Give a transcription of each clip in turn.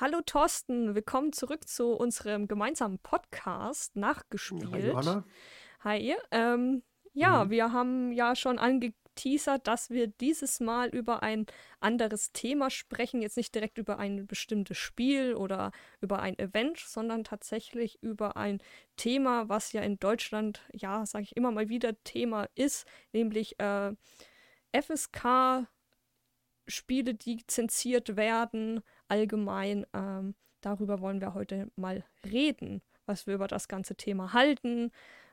Hallo Thorsten, willkommen zurück zu unserem gemeinsamen Podcast Nachgespielt. hi Johanna. Hi. Ähm, ja, Mhm. wir haben ja schon angeteasert, dass wir dieses Mal über ein anderes Thema sprechen. Jetzt nicht direkt über ein bestimmtes Spiel oder über ein Event, sondern tatsächlich über ein Thema, was ja in Deutschland, ja, sage ich immer mal wieder, Thema ist, nämlich äh, FSK. Spiele, die zensiert werden, allgemein. Ähm, darüber wollen wir heute mal reden, was wir über das ganze Thema halten.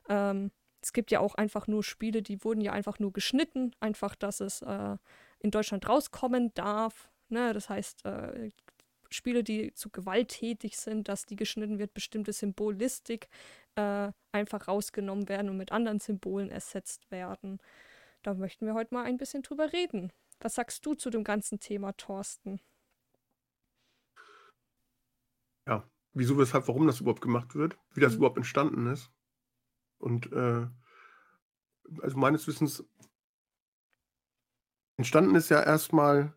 Ähm, es gibt ja auch einfach nur Spiele, die wurden ja einfach nur geschnitten, einfach, dass es äh, in Deutschland rauskommen darf. Ne? Das heißt, äh, Spiele, die zu gewalttätig sind, dass die geschnitten wird, bestimmte Symbolistik äh, einfach rausgenommen werden und mit anderen Symbolen ersetzt werden. Da möchten wir heute mal ein bisschen drüber reden. Was sagst du zu dem ganzen Thema, Thorsten? Ja, wieso, weshalb, warum das überhaupt gemacht wird, wie das Mhm. überhaupt entstanden ist. Und äh, also meines Wissens entstanden ist ja erstmal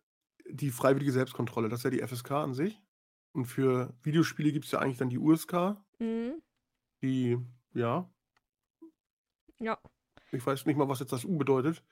die freiwillige Selbstkontrolle. Das ist ja die FSK an sich. Und für Videospiele gibt es ja eigentlich dann die USK, Mhm. die, ja, Ja. ich weiß nicht mal, was jetzt das U bedeutet.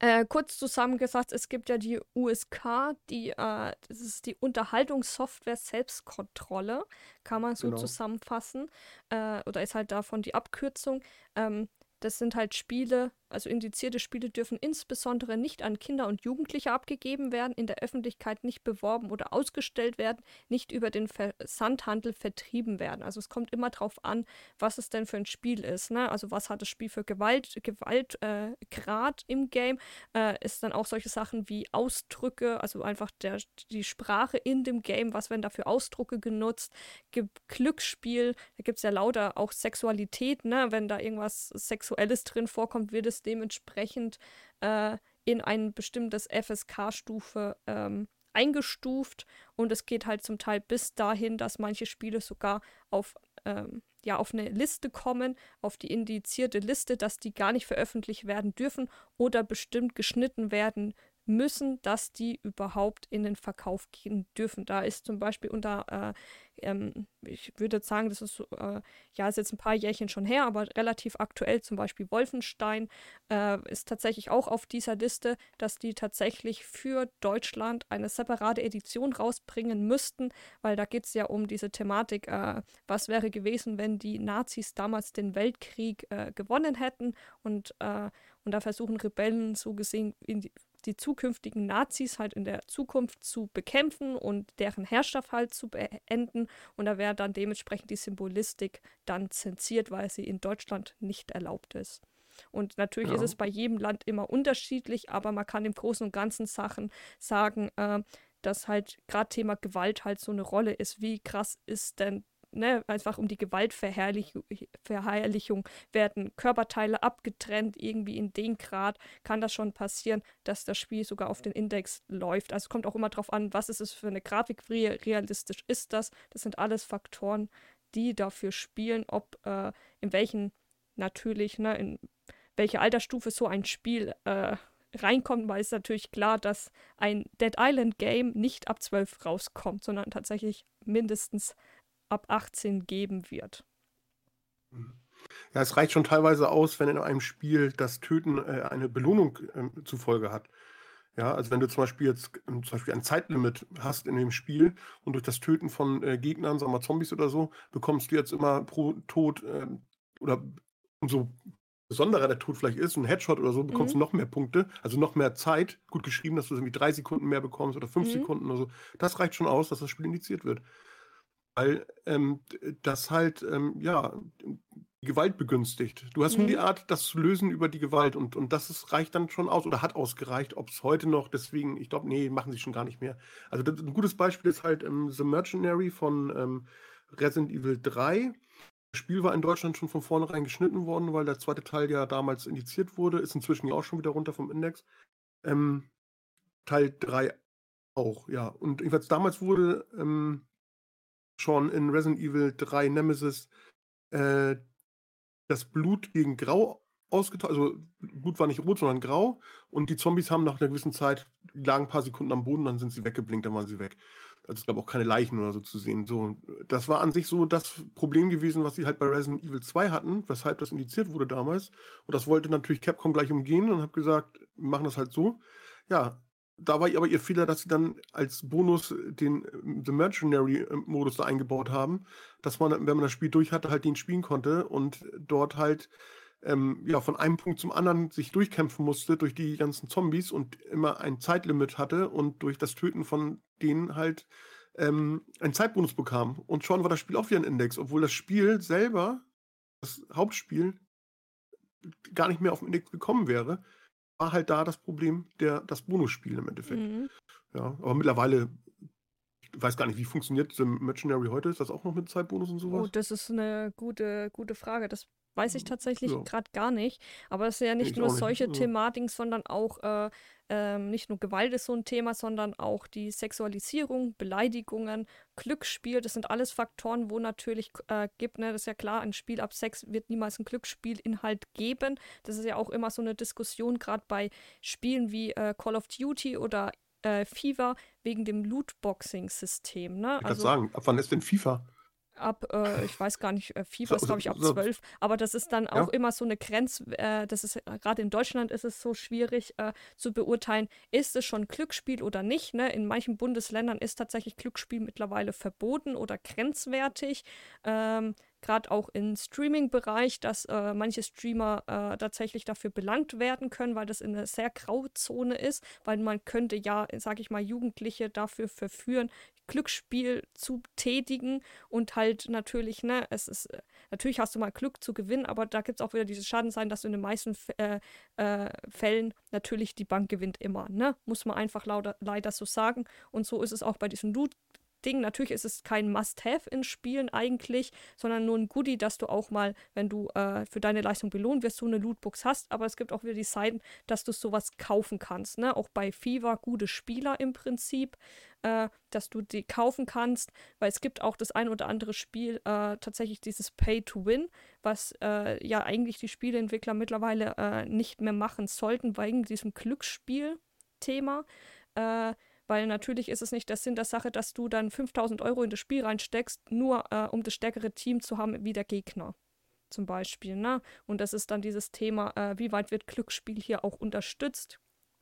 Äh, kurz zusammengefasst, es gibt ja die USK, die, äh, das ist die Unterhaltungssoftware Selbstkontrolle, kann man so Genau. zusammenfassen. Äh, oder ist halt davon die Abkürzung. Ähm, das sind halt Spiele, also indizierte Spiele dürfen insbesondere nicht an Kinder und Jugendliche abgegeben werden, in der Öffentlichkeit nicht beworben oder ausgestellt werden, nicht über den Versandhandel vertrieben werden. Also es kommt immer darauf an, was es denn für ein Spiel ist. Ne? Also was hat das Spiel für Gewalt, Gewaltgrad äh, im Game? Äh, ist dann auch solche Sachen wie Ausdrücke, also einfach der, die Sprache in dem Game, was werden da für Ausdrücke genutzt? Gibt Glücksspiel, da gibt es ja lauter auch Sexualität, ne? Wenn da irgendwas Sexuelles drin vorkommt, wird es dementsprechend äh, in ein bestimmtes FSK-Stufe ähm, eingestuft. Und es geht halt zum Teil bis dahin, dass manche Spiele sogar auf, ähm, ja, auf eine Liste kommen, auf die indizierte Liste, dass die gar nicht veröffentlicht werden dürfen oder bestimmt geschnitten werden müssen, dass die überhaupt in den Verkauf gehen dürfen. Da ist zum Beispiel unter, äh, ähm, ich würde sagen, das ist äh, ja, ist jetzt ein paar Jährchen schon her, aber relativ aktuell zum Beispiel Wolfenstein äh, ist tatsächlich auch auf dieser Liste, dass die tatsächlich für Deutschland eine separate Edition rausbringen müssten, weil da geht es ja um diese Thematik, äh, was wäre gewesen, wenn die Nazis damals den Weltkrieg äh, gewonnen hätten und, äh, und da versuchen Rebellen so gesehen in die, die zukünftigen Nazis halt in der Zukunft zu bekämpfen und deren Herrschaft halt zu beenden. Und da wäre dann dementsprechend die Symbolistik dann zensiert, weil sie in Deutschland nicht erlaubt ist. Und natürlich Ja. ist es bei jedem Land immer unterschiedlich, aber man kann im Großen und Ganzen Sachen sagen, äh, dass halt gerade Thema Gewalt halt so eine Rolle ist. Wie krass ist denn Ne, einfach um die Gewaltverherrlichung Verherrlichung werden Körperteile abgetrennt, irgendwie in den Grad kann das schon passieren, dass das Spiel sogar auf den Index läuft. Also es kommt auch immer darauf an, was ist es für eine Grafik, wie realistisch ist das. Das sind alles Faktoren, die dafür spielen, ob äh, in welchen natürlich, ne, in welche Altersstufe so ein Spiel äh, reinkommt, weil es natürlich klar, dass ein Dead Island Game nicht ab 12 rauskommt, sondern tatsächlich mindestens ab 18 geben wird. Ja, es reicht schon teilweise aus, wenn in einem Spiel das Töten äh, eine Belohnung ähm, zur Folge hat. Ja, also wenn du zum Beispiel jetzt ähm, zum Beispiel ein Zeitlimit hast in dem Spiel und durch das Töten von äh, Gegnern, sagen wir Zombies oder so, bekommst du jetzt immer pro Tod ähm, oder umso besonderer der Tod vielleicht ist, ein Headshot oder so, bekommst Mhm. du noch mehr Punkte, also noch mehr Zeit. Gut geschrieben, dass du irgendwie drei Sekunden mehr bekommst oder fünf Mhm. Sekunden oder so. Das reicht schon aus, dass das Spiel indiziert wird. Weil ähm, das halt, ähm, ja, die Gewalt begünstigt. Du hast nur die Mhm. Art, das zu lösen über die Gewalt und, und das ist, reicht dann schon aus oder hat ausgereicht. Ob es heute noch, deswegen, ich glaube, nee, machen sie schon gar nicht mehr. Also das, ein gutes Beispiel ist halt ähm, The Mercenary von ähm, Resident Evil 3. Das Spiel war in Deutschland schon von vornherein geschnitten worden, weil der zweite Teil ja damals indiziert wurde, ist inzwischen ja auch schon wieder runter vom Index. Ähm, Teil 3 auch, ja. Und jedenfalls damals wurde ähm, schon in Resident Evil 3 Nemesis äh, das Blut gegen Grau ausgetauscht. Also Blut war nicht rot, sondern grau. Und die Zombies haben nach einer gewissen Zeit, lagen ein paar Sekunden am Boden, dann sind sie weggeblinkt, dann waren sie weg. Also es gab auch keine Leichen oder so zu sehen. So, das war an sich so das Problem gewesen, was sie halt bei Resident Evil 2 hatten, weshalb das indiziert wurde damals. Und das wollte natürlich Capcom gleich umgehen und hat gesagt, wir machen das halt so. Ja, da war aber ihr Fehler, dass sie dann als Bonus den äh, The Mercenary-Modus da eingebaut haben, dass man, wenn man das Spiel durch hatte, halt den spielen konnte und dort halt ähm, ja, von einem Punkt zum anderen sich durchkämpfen musste durch die ganzen Zombies und immer ein Zeitlimit hatte und durch das Töten von denen halt ähm, einen Zeitbonus bekam. Und schon war das Spiel auch wieder ein Index, obwohl das Spiel selber, das Hauptspiel, gar nicht mehr auf den Index gekommen wäre, war halt da das Problem, der, das Bonusspiel im Endeffekt. Mhm. Ja, aber mittlerweile ich weiß gar nicht, wie funktioniert The Mercenary heute? Ist das auch noch mit Zeitbonus und sowas? Oh, das ist eine gute, gute Frage. Das Weiß ich tatsächlich ja. gerade gar nicht. Aber es sind ja nicht ich nur solche nicht. Thematiken, sondern auch äh, ähm, nicht nur Gewalt ist so ein Thema, sondern auch die Sexualisierung, Beleidigungen, Glücksspiel. Das sind alles Faktoren, wo natürlich äh, gibt, ne, das ist ja klar, ein Spiel ab Sex wird niemals ein Glücksspielinhalt geben. Das ist ja auch immer so eine Diskussion, gerade bei Spielen wie äh, Call of Duty oder äh, FIFA wegen dem Lootboxing-System. Ne? Ich kann also, sagen, ab wann ist denn FIFA? Ab, äh, ich weiß gar nicht, äh, FIFA ist glaube ich ab zwölf, aber das ist dann auch ja. immer so eine Grenze, äh, das ist äh, gerade in Deutschland ist es so schwierig äh, zu beurteilen, ist es schon Glücksspiel oder nicht. Ne? In manchen Bundesländern ist tatsächlich Glücksspiel mittlerweile verboten oder grenzwertig. Ähm, gerade auch im Streaming-Bereich, dass äh, manche Streamer äh, tatsächlich dafür belangt werden können, weil das in einer sehr Grauzone ist, weil man könnte ja, sage ich mal, Jugendliche dafür verführen, Glücksspiel zu tätigen und halt natürlich, ne, es ist, äh, natürlich hast du mal Glück zu gewinnen, aber da gibt es auch wieder dieses Schadensein, dass du in den meisten äh, äh, Fällen natürlich die Bank gewinnt immer, ne? Muss man einfach lauter, leider so sagen. Und so ist es auch bei diesen Loot Ding. Natürlich ist es kein Must-Have in Spielen eigentlich, sondern nur ein Goodie, dass du auch mal, wenn du äh, für deine Leistung belohnt wirst, so eine Lootbox hast. Aber es gibt auch wieder die Seiten, dass du sowas kaufen kannst. Ne? Auch bei FIFA gute Spieler im Prinzip, äh, dass du die kaufen kannst, weil es gibt auch das ein oder andere Spiel, äh, tatsächlich dieses Pay-to-Win, was äh, ja eigentlich die Spieleentwickler mittlerweile äh, nicht mehr machen sollten, wegen diesem Glücksspiel-Thema. Weil natürlich ist es nicht der Sinn der Sache, dass du dann 5000 Euro in das Spiel reinsteckst, nur äh, um das stärkere Team zu haben wie der Gegner. Zum Beispiel. Ne? Und das ist dann dieses Thema, äh, wie weit wird Glücksspiel hier auch unterstützt.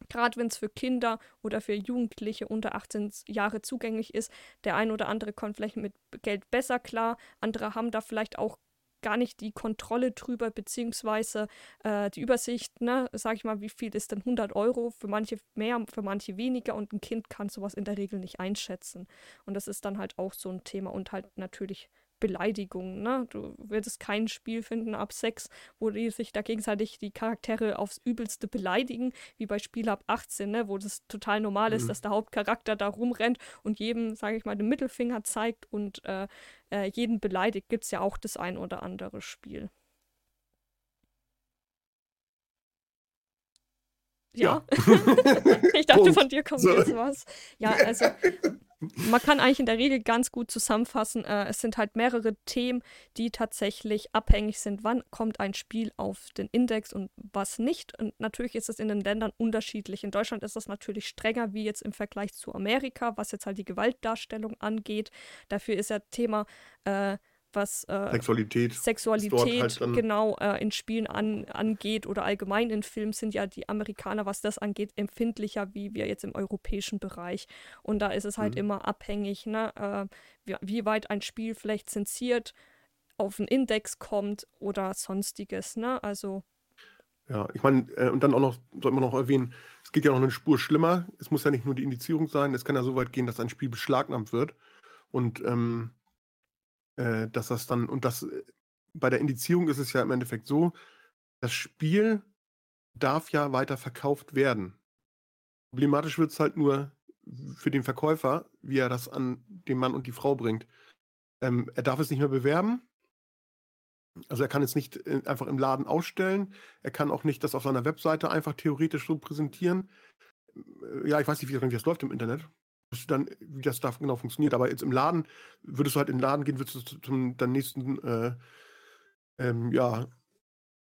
Gerade wenn es für Kinder oder für Jugendliche unter 18 Jahre zugänglich ist, der ein oder andere kommt vielleicht mit Geld besser klar, andere haben da vielleicht auch gar nicht die Kontrolle drüber, beziehungsweise äh, die Übersicht, ne, sag ich mal, wie viel ist denn 100 Euro, für manche mehr, für manche weniger und ein Kind kann sowas in der Regel nicht einschätzen. Und das ist dann halt auch so ein Thema und halt natürlich Beleidigungen. Ne? Du würdest kein Spiel finden ab Sex, wo die sich da gegenseitig die Charaktere aufs Übelste beleidigen, wie bei Spiel ab 18, ne? wo das total normal ist, mhm. dass der Hauptcharakter da rumrennt und jedem, sage ich mal, den Mittelfinger zeigt und äh, äh, jeden beleidigt. Gibt es ja auch das ein oder andere Spiel. Ja. ja. ich dachte, von dir kommt so. jetzt was. Ja, also man kann eigentlich in der Regel ganz gut zusammenfassen, äh, es sind halt mehrere Themen, die tatsächlich abhängig sind, wann kommt ein Spiel auf den Index und was nicht. Und natürlich ist es in den Ländern unterschiedlich. In Deutschland ist das natürlich strenger wie jetzt im Vergleich zu Amerika, was jetzt halt die Gewaltdarstellung angeht. Dafür ist ja Thema äh, was äh, Sexualität, Sexualität halt genau äh, in Spielen an, angeht oder allgemein in Filmen sind ja die Amerikaner, was das angeht, empfindlicher wie wir jetzt im europäischen Bereich. Und da ist es halt mhm. immer abhängig, ne, äh, wie, wie, weit ein Spiel vielleicht zensiert auf einen Index kommt oder sonstiges. Ne? Also ja, ich meine, äh, und dann auch noch, sollte man noch erwähnen, es geht ja noch eine Spur schlimmer. Es muss ja nicht nur die Indizierung sein, es kann ja so weit gehen, dass ein Spiel beschlagnahmt wird. Und ähm, äh, dass das dann, und das äh, bei der Indizierung ist es ja im Endeffekt so, das Spiel darf ja weiter verkauft werden. Problematisch wird es halt nur für den Verkäufer, wie er das an den Mann und die Frau bringt. Ähm, er darf es nicht mehr bewerben. Also er kann es nicht äh, einfach im Laden ausstellen. Er kann auch nicht das auf seiner Webseite einfach theoretisch so präsentieren. Ja, ich weiß nicht, wie das läuft im Internet dann, wie das da genau funktioniert. Aber jetzt im Laden, würdest du halt in den Laden gehen, würdest du zum dann nächsten, äh, ähm, ja,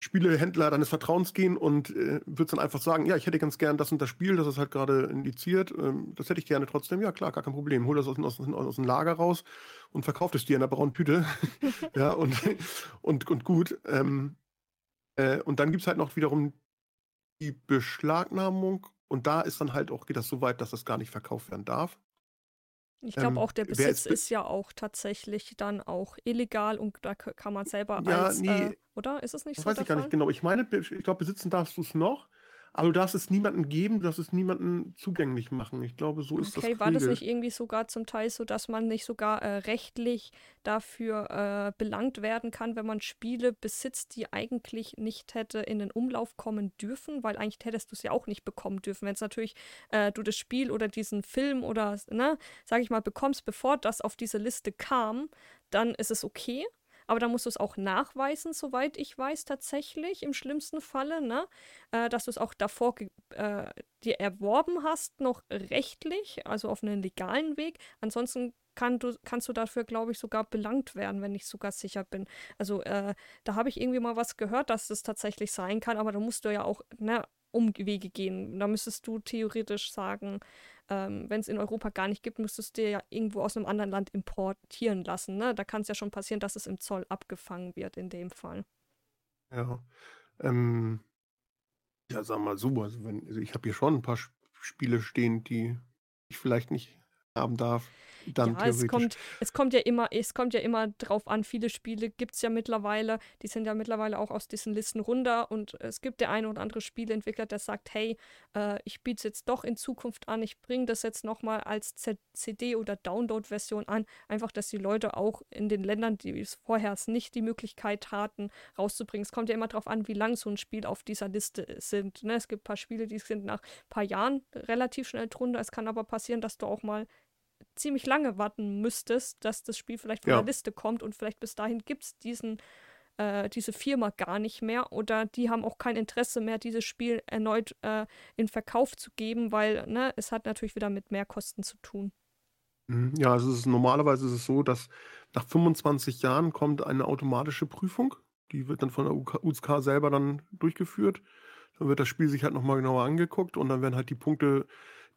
Spielehändler deines Vertrauens gehen und äh, würdest dann einfach sagen, ja, ich hätte ganz gern das und das Spiel, das ist halt gerade indiziert, ähm, das hätte ich gerne trotzdem, ja klar, gar kein Problem. Hol das aus, aus, aus dem Lager raus und verkauft es dir in der braunen Tüte. ja, und, und, und gut. Ähm, äh, und dann gibt es halt noch wiederum die Beschlagnahmung und da ist dann halt auch, geht das so weit, dass das gar nicht verkauft werden darf. Ich glaube ähm, auch, der Besitz ist, ist, ja auch tatsächlich dann auch illegal und da kann man selber ja, als, nee, äh, oder? Ist es nicht das so? Weiß ich gar nicht genau. Ich meine, ich glaube, besitzen darfst du es noch, aber du darfst es niemandem geben, du darfst es niemandem zugänglich machen. Ich glaube, so ist okay, das. Okay, war das nicht irgendwie sogar zum Teil so, dass man nicht sogar äh, rechtlich dafür äh, belangt werden kann, wenn man Spiele besitzt, die eigentlich nicht hätte in den Umlauf kommen dürfen? Weil eigentlich hättest du es ja auch nicht bekommen dürfen. Wenn es natürlich äh, du das Spiel oder diesen Film oder, ne, sag ich mal, bekommst, bevor das auf diese Liste kam, dann ist es okay aber dann musst du es auch nachweisen, soweit ich weiß, tatsächlich im schlimmsten Falle, ne? Äh, dass du es auch davor äh, dir erworben hast, noch rechtlich, also auf einen legalen Weg. Ansonsten kann du, kannst du dafür, glaube ich, sogar belangt werden, wenn ich sogar sicher bin. Also äh, da habe ich irgendwie mal was gehört, dass das tatsächlich sein kann, aber da musst du ja auch ne, Umwege gehen. Da müsstest du theoretisch sagen, ähm, wenn es in Europa gar nicht gibt, müsstest du dir ja irgendwo aus einem anderen Land importieren lassen. Ne? Da kann es ja schon passieren, dass es im Zoll abgefangen wird in dem Fall. Ja. Ähm, ja, sag mal so, also, wenn, also ich habe hier schon ein paar Spiele stehen, die ich vielleicht nicht haben darf. Dann ja, es kommt, es kommt ja immer, es kommt ja immer drauf an, viele Spiele gibt es ja mittlerweile, die sind ja mittlerweile auch aus diesen Listen runter und es gibt der eine oder andere Spieleentwickler, der sagt, hey, äh, ich biete es jetzt doch in Zukunft an, ich bringe das jetzt nochmal als Z CD- oder Download-Version an, einfach, dass die Leute auch in den Ländern, die es vorher nicht die Möglichkeit hatten, rauszubringen. Es kommt ja immer darauf an, wie lang so ein Spiel auf dieser Liste sind. Ne? Es gibt ein paar Spiele, die sind nach ein paar Jahren relativ schnell drunter. Es kann aber passieren, dass du auch mal ziemlich lange warten müsstest, dass das Spiel vielleicht von ja. der Liste kommt und vielleicht bis dahin gibt es diesen äh, diese Firma gar nicht mehr oder die haben auch kein Interesse mehr, dieses Spiel erneut äh, in Verkauf zu geben, weil ne, es hat natürlich wieder mit Mehrkosten zu tun. Mhm, ja, also ist, normalerweise ist es so, dass nach 25 Jahren kommt eine automatische Prüfung. Die wird dann von der USK selber dann durchgeführt. Dann wird das Spiel sich halt nochmal genauer angeguckt und dann werden halt die Punkte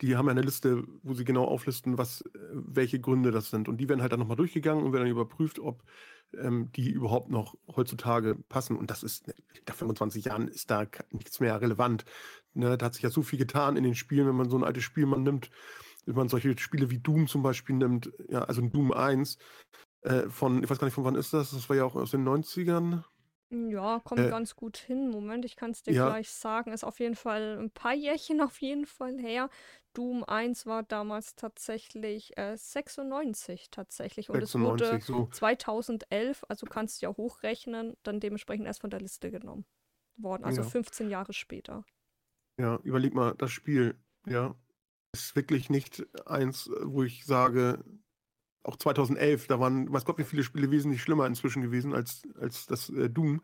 die haben ja eine Liste, wo sie genau auflisten, was, äh, welche Gründe das sind. Und die werden halt dann nochmal durchgegangen und werden dann überprüft, ob ähm, die überhaupt noch heutzutage passen. Und das ist, nach 25 Jahren ist da nichts mehr relevant. Ne, da hat sich ja so viel getan in den Spielen, wenn man so ein altes Spiel man nimmt, wenn man solche Spiele wie Doom zum Beispiel nimmt, ja, also Doom 1, äh, von, ich weiß gar nicht, von wann ist das? Das war ja auch aus den 90ern. Ja, kommt Äh, ganz gut hin. Moment, ich kann es dir ja, gleich sagen. Ist auf jeden Fall ein paar Jährchen auf jeden Fall her. Doom 1 war damals tatsächlich äh, 96 tatsächlich und es wurde so. 2011, also kannst du ja hochrechnen, dann dementsprechend erst von der Liste genommen worden. Also Ja. 15 Jahre später. Ja, überleg mal, das Spiel, ja, ist wirklich nicht eins, wo ich sage, auch 2011, da waren, weiß Gott, wie viele Spiele wesentlich schlimmer inzwischen gewesen als, als das äh, Doom.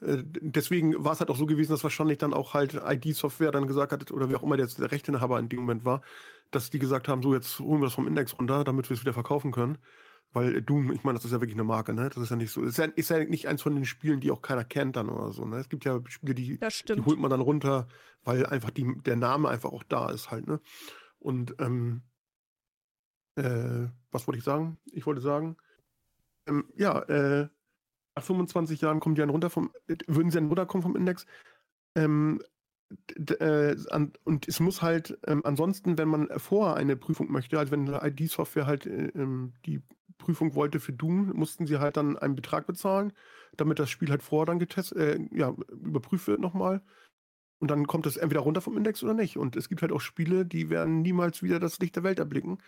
Äh, deswegen war es halt auch so gewesen, dass wahrscheinlich dann auch halt ID-Software dann gesagt hat, oder wie auch immer der, der Rechteinhaber in dem Moment war, dass die gesagt haben, so jetzt holen wir das vom Index runter, damit wir es wieder verkaufen können. Weil Doom, ich meine, das ist ja wirklich eine Marke, ne? Das ist ja nicht so. Ist ja, ist ja nicht eins von den Spielen, die auch keiner kennt dann oder so. Ne? Es gibt ja Spiele, die, die holt man dann runter, weil einfach die, der Name einfach auch da ist halt, ne? Und ähm, äh, was wollte ich sagen? Ich wollte sagen, ähm, ja, äh, nach 25 Jahren kommen die dann runter vom, würden sie dann runterkommen vom Index. Ähm, äh, an, und es muss halt, ähm, ansonsten, wenn man vorher eine Prüfung möchte, also wenn ID-Software halt äh, ähm, die Prüfung wollte für Doom, mussten sie halt dann einen Betrag bezahlen, damit das Spiel halt vorher dann getestet, äh, ja, überprüft wird nochmal. Und dann kommt es entweder runter vom Index oder nicht. Und es gibt halt auch Spiele, die werden niemals wieder das Licht der Welt erblicken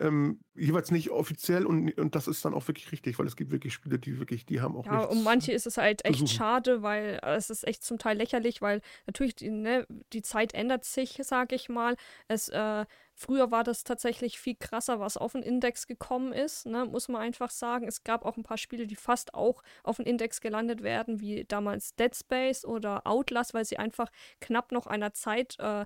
ähm, jeweils nicht offiziell und, und das ist dann auch wirklich richtig, weil es gibt wirklich Spiele, die wirklich, die haben auch Ja, um manche ist es halt echt schade, weil es ist echt zum Teil lächerlich, weil natürlich die, ne, die Zeit ändert sich, sage ich mal. Es äh, Früher war das tatsächlich viel krasser, was auf den Index gekommen ist, ne, muss man einfach sagen. Es gab auch ein paar Spiele, die fast auch auf den Index gelandet werden, wie damals Dead Space oder Outlast, weil sie einfach knapp noch einer Zeit äh,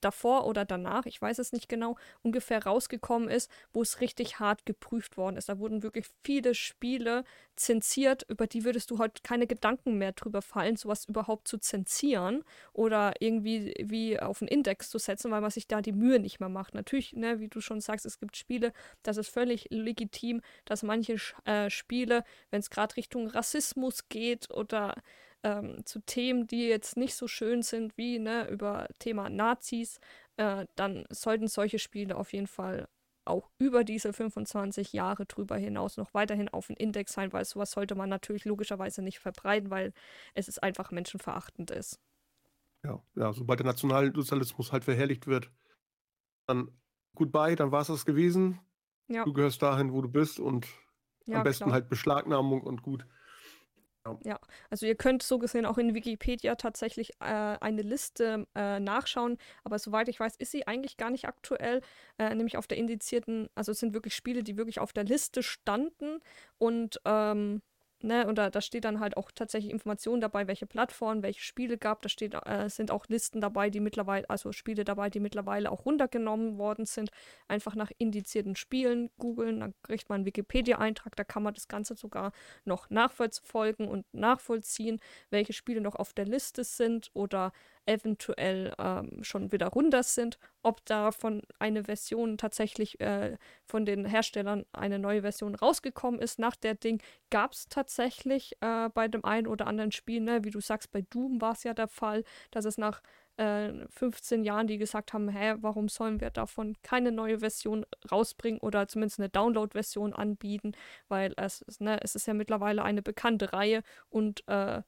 davor oder danach, ich weiß es nicht genau, ungefähr rausgekommen ist, wo es richtig hart geprüft worden ist. Da wurden wirklich viele Spiele zensiert, über die würdest du heute keine Gedanken mehr drüber fallen, sowas überhaupt zu zensieren oder irgendwie wie auf einen Index zu setzen, weil man sich da die Mühe nicht mehr macht. Natürlich, ne, wie du schon sagst, es gibt Spiele, das ist völlig legitim, dass manche äh, Spiele, wenn es gerade Richtung Rassismus geht oder ähm, zu Themen, die jetzt nicht so schön sind wie ne, über Thema Nazis, äh, dann sollten solche Spiele auf jeden Fall auch über diese 25 Jahre drüber hinaus noch weiterhin auf dem Index sein, weil sowas sollte man natürlich logischerweise nicht verbreiten, weil es ist einfach menschenverachtend ist. Ja, ja, sobald der Nationalsozialismus halt verherrlicht wird, dann goodbye, dann war es das gewesen. Ja. Du gehörst dahin, wo du bist und ja, am besten klar. halt Beschlagnahmung und gut. Ja. also ihr könnt so gesehen auch in Wikipedia tatsächlich äh, eine Liste äh, nachschauen, aber soweit ich weiß, ist sie eigentlich gar nicht aktuell, äh, nämlich auf der indizierten, also es sind wirklich Spiele, die wirklich auf der Liste standen und ähm, Ne, und da, da steht dann halt auch tatsächlich Informationen dabei, welche Plattformen, welche Spiele gab. Da steht, äh, sind auch Listen dabei, die mittlerweile, also Spiele dabei, die mittlerweile auch runtergenommen worden sind. Einfach nach indizierten Spielen googeln, dann kriegt man einen Wikipedia-Eintrag, da kann man das Ganze sogar noch nachverfolgen und nachvollziehen, welche Spiele noch auf der Liste sind oder eventuell ähm, schon wieder runter sind, ob davon eine Version tatsächlich äh, von den Herstellern eine neue Version rausgekommen ist. Nach der Ding gab es tatsächlich äh, bei dem einen oder anderen Spiel, ne, wie du sagst, bei Doom war es ja der Fall, dass es nach äh, 15 Jahren, die gesagt haben, hä, warum sollen wir davon keine neue Version rausbringen oder zumindest eine Download-Version anbieten, weil es, ne, es ist ja mittlerweile eine bekannte Reihe und äh,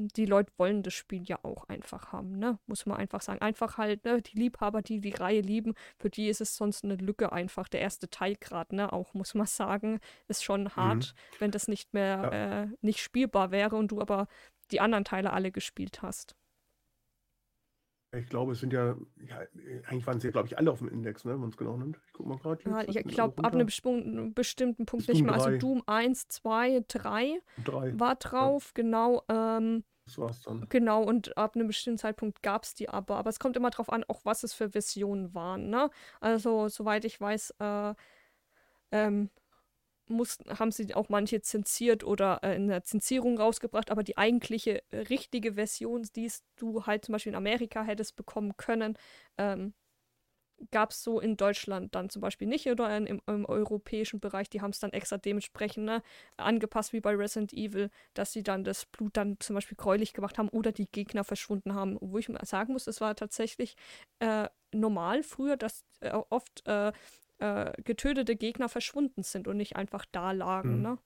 die Leute wollen das Spiel ja auch einfach haben, ne? Muss man einfach sagen. Einfach halt, ne, die Liebhaber, die die Reihe lieben, für die ist es sonst eine Lücke einfach. Der erste Teil gerade, ne, auch muss man sagen, ist schon hart, mhm. wenn das nicht mehr ja. äh, nicht spielbar wäre und du aber die anderen Teile alle gespielt hast. Ich glaube, es sind ja, ja eigentlich waren sie ja, glaube ich, alle auf dem Index, ne, wenn man es genau nimmt. Ich guck mal gerade. Ja, ich glaube, ab einem bestimmten, bestimmten Punkt nicht mehr. Also Doom 1, 2, 3, 3. war drauf, ja. genau. Ähm, das war's dann. Genau, und ab einem bestimmten Zeitpunkt gab es die aber. Aber es kommt immer darauf an, auch was es für Versionen waren, ne? Also, soweit ich weiß, äh, ähm, mussten, haben sie auch manche zensiert oder äh, in der Zensierung rausgebracht, aber die eigentliche äh, richtige Version, die du halt zum Beispiel in Amerika hättest bekommen können, ähm, gab es so in Deutschland dann zum Beispiel nicht oder in, im, im, europäischen Bereich. Die haben es dann extra dementsprechend ne, angepasst wie bei Resident Evil, dass sie dann das Blut dann zum Beispiel gräulich gemacht haben oder die Gegner verschwunden haben. Wo ich mal sagen muss, es war tatsächlich äh, normal früher, dass äh, oft äh, äh, getötete Gegner verschwunden sind und nicht einfach da lagen. Mhm. Ne?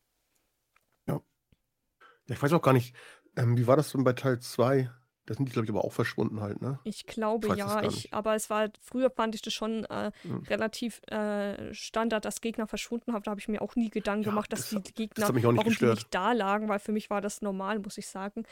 Ja. ja. Ich weiß auch gar nicht, ähm, wie war das denn bei Teil 2? Da sind die, glaube ich, aber auch verschwunden halt, ne? Ich glaube ich ja, ich, aber es war, früher fand ich das schon äh, mhm. relativ äh, Standard, dass Gegner verschwunden haben. Da habe ich mir auch nie Gedanken ja, gemacht, dass das, die Gegner, das warum gestört. die nicht da lagen, weil für mich war das normal, muss ich sagen.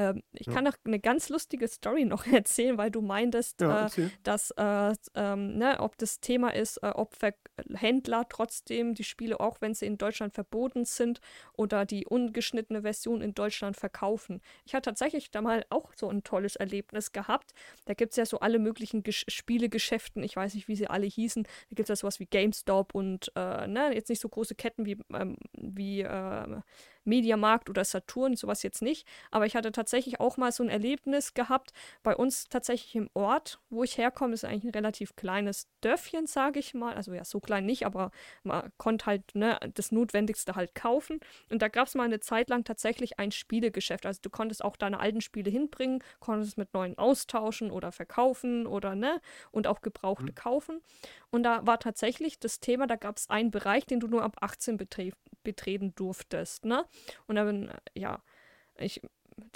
Ähm, ich ja. kann noch eine ganz lustige Story noch erzählen, weil du meintest, ja, äh, dass, äh, ähm, ne, ob das Thema ist, äh, ob Ver Händler trotzdem die Spiele, auch wenn sie in Deutschland verboten sind, oder die ungeschnittene Version in Deutschland verkaufen. Ich hatte tatsächlich da mal auch so ein tolles Erlebnis gehabt. Da gibt es ja so alle möglichen Gesch Spielegeschäften, ich weiß nicht, wie sie alle hießen. Da gibt es ja sowas wie GameStop und äh, ne, jetzt nicht so große Ketten wie, ähm, wie äh, Mediamarkt oder Saturn, sowas jetzt nicht. Aber ich hatte tatsächlich auch mal so ein Erlebnis gehabt. Bei uns tatsächlich im Ort, wo ich herkomme, ist eigentlich ein relativ kleines Dörfchen, sage ich mal. Also ja, so klein nicht, aber man konnte halt ne, das Notwendigste halt kaufen. Und da gab es mal eine Zeit lang tatsächlich ein Spielegeschäft. Also du konntest auch deine alten Spiele hinbringen, konntest mit neuen austauschen oder verkaufen oder ne, und auch gebrauchte mhm. kaufen. Und da war tatsächlich das Thema, da gab es einen Bereich, den du nur ab 18 betre betreten durftest, ne? Und dann, ja, ich,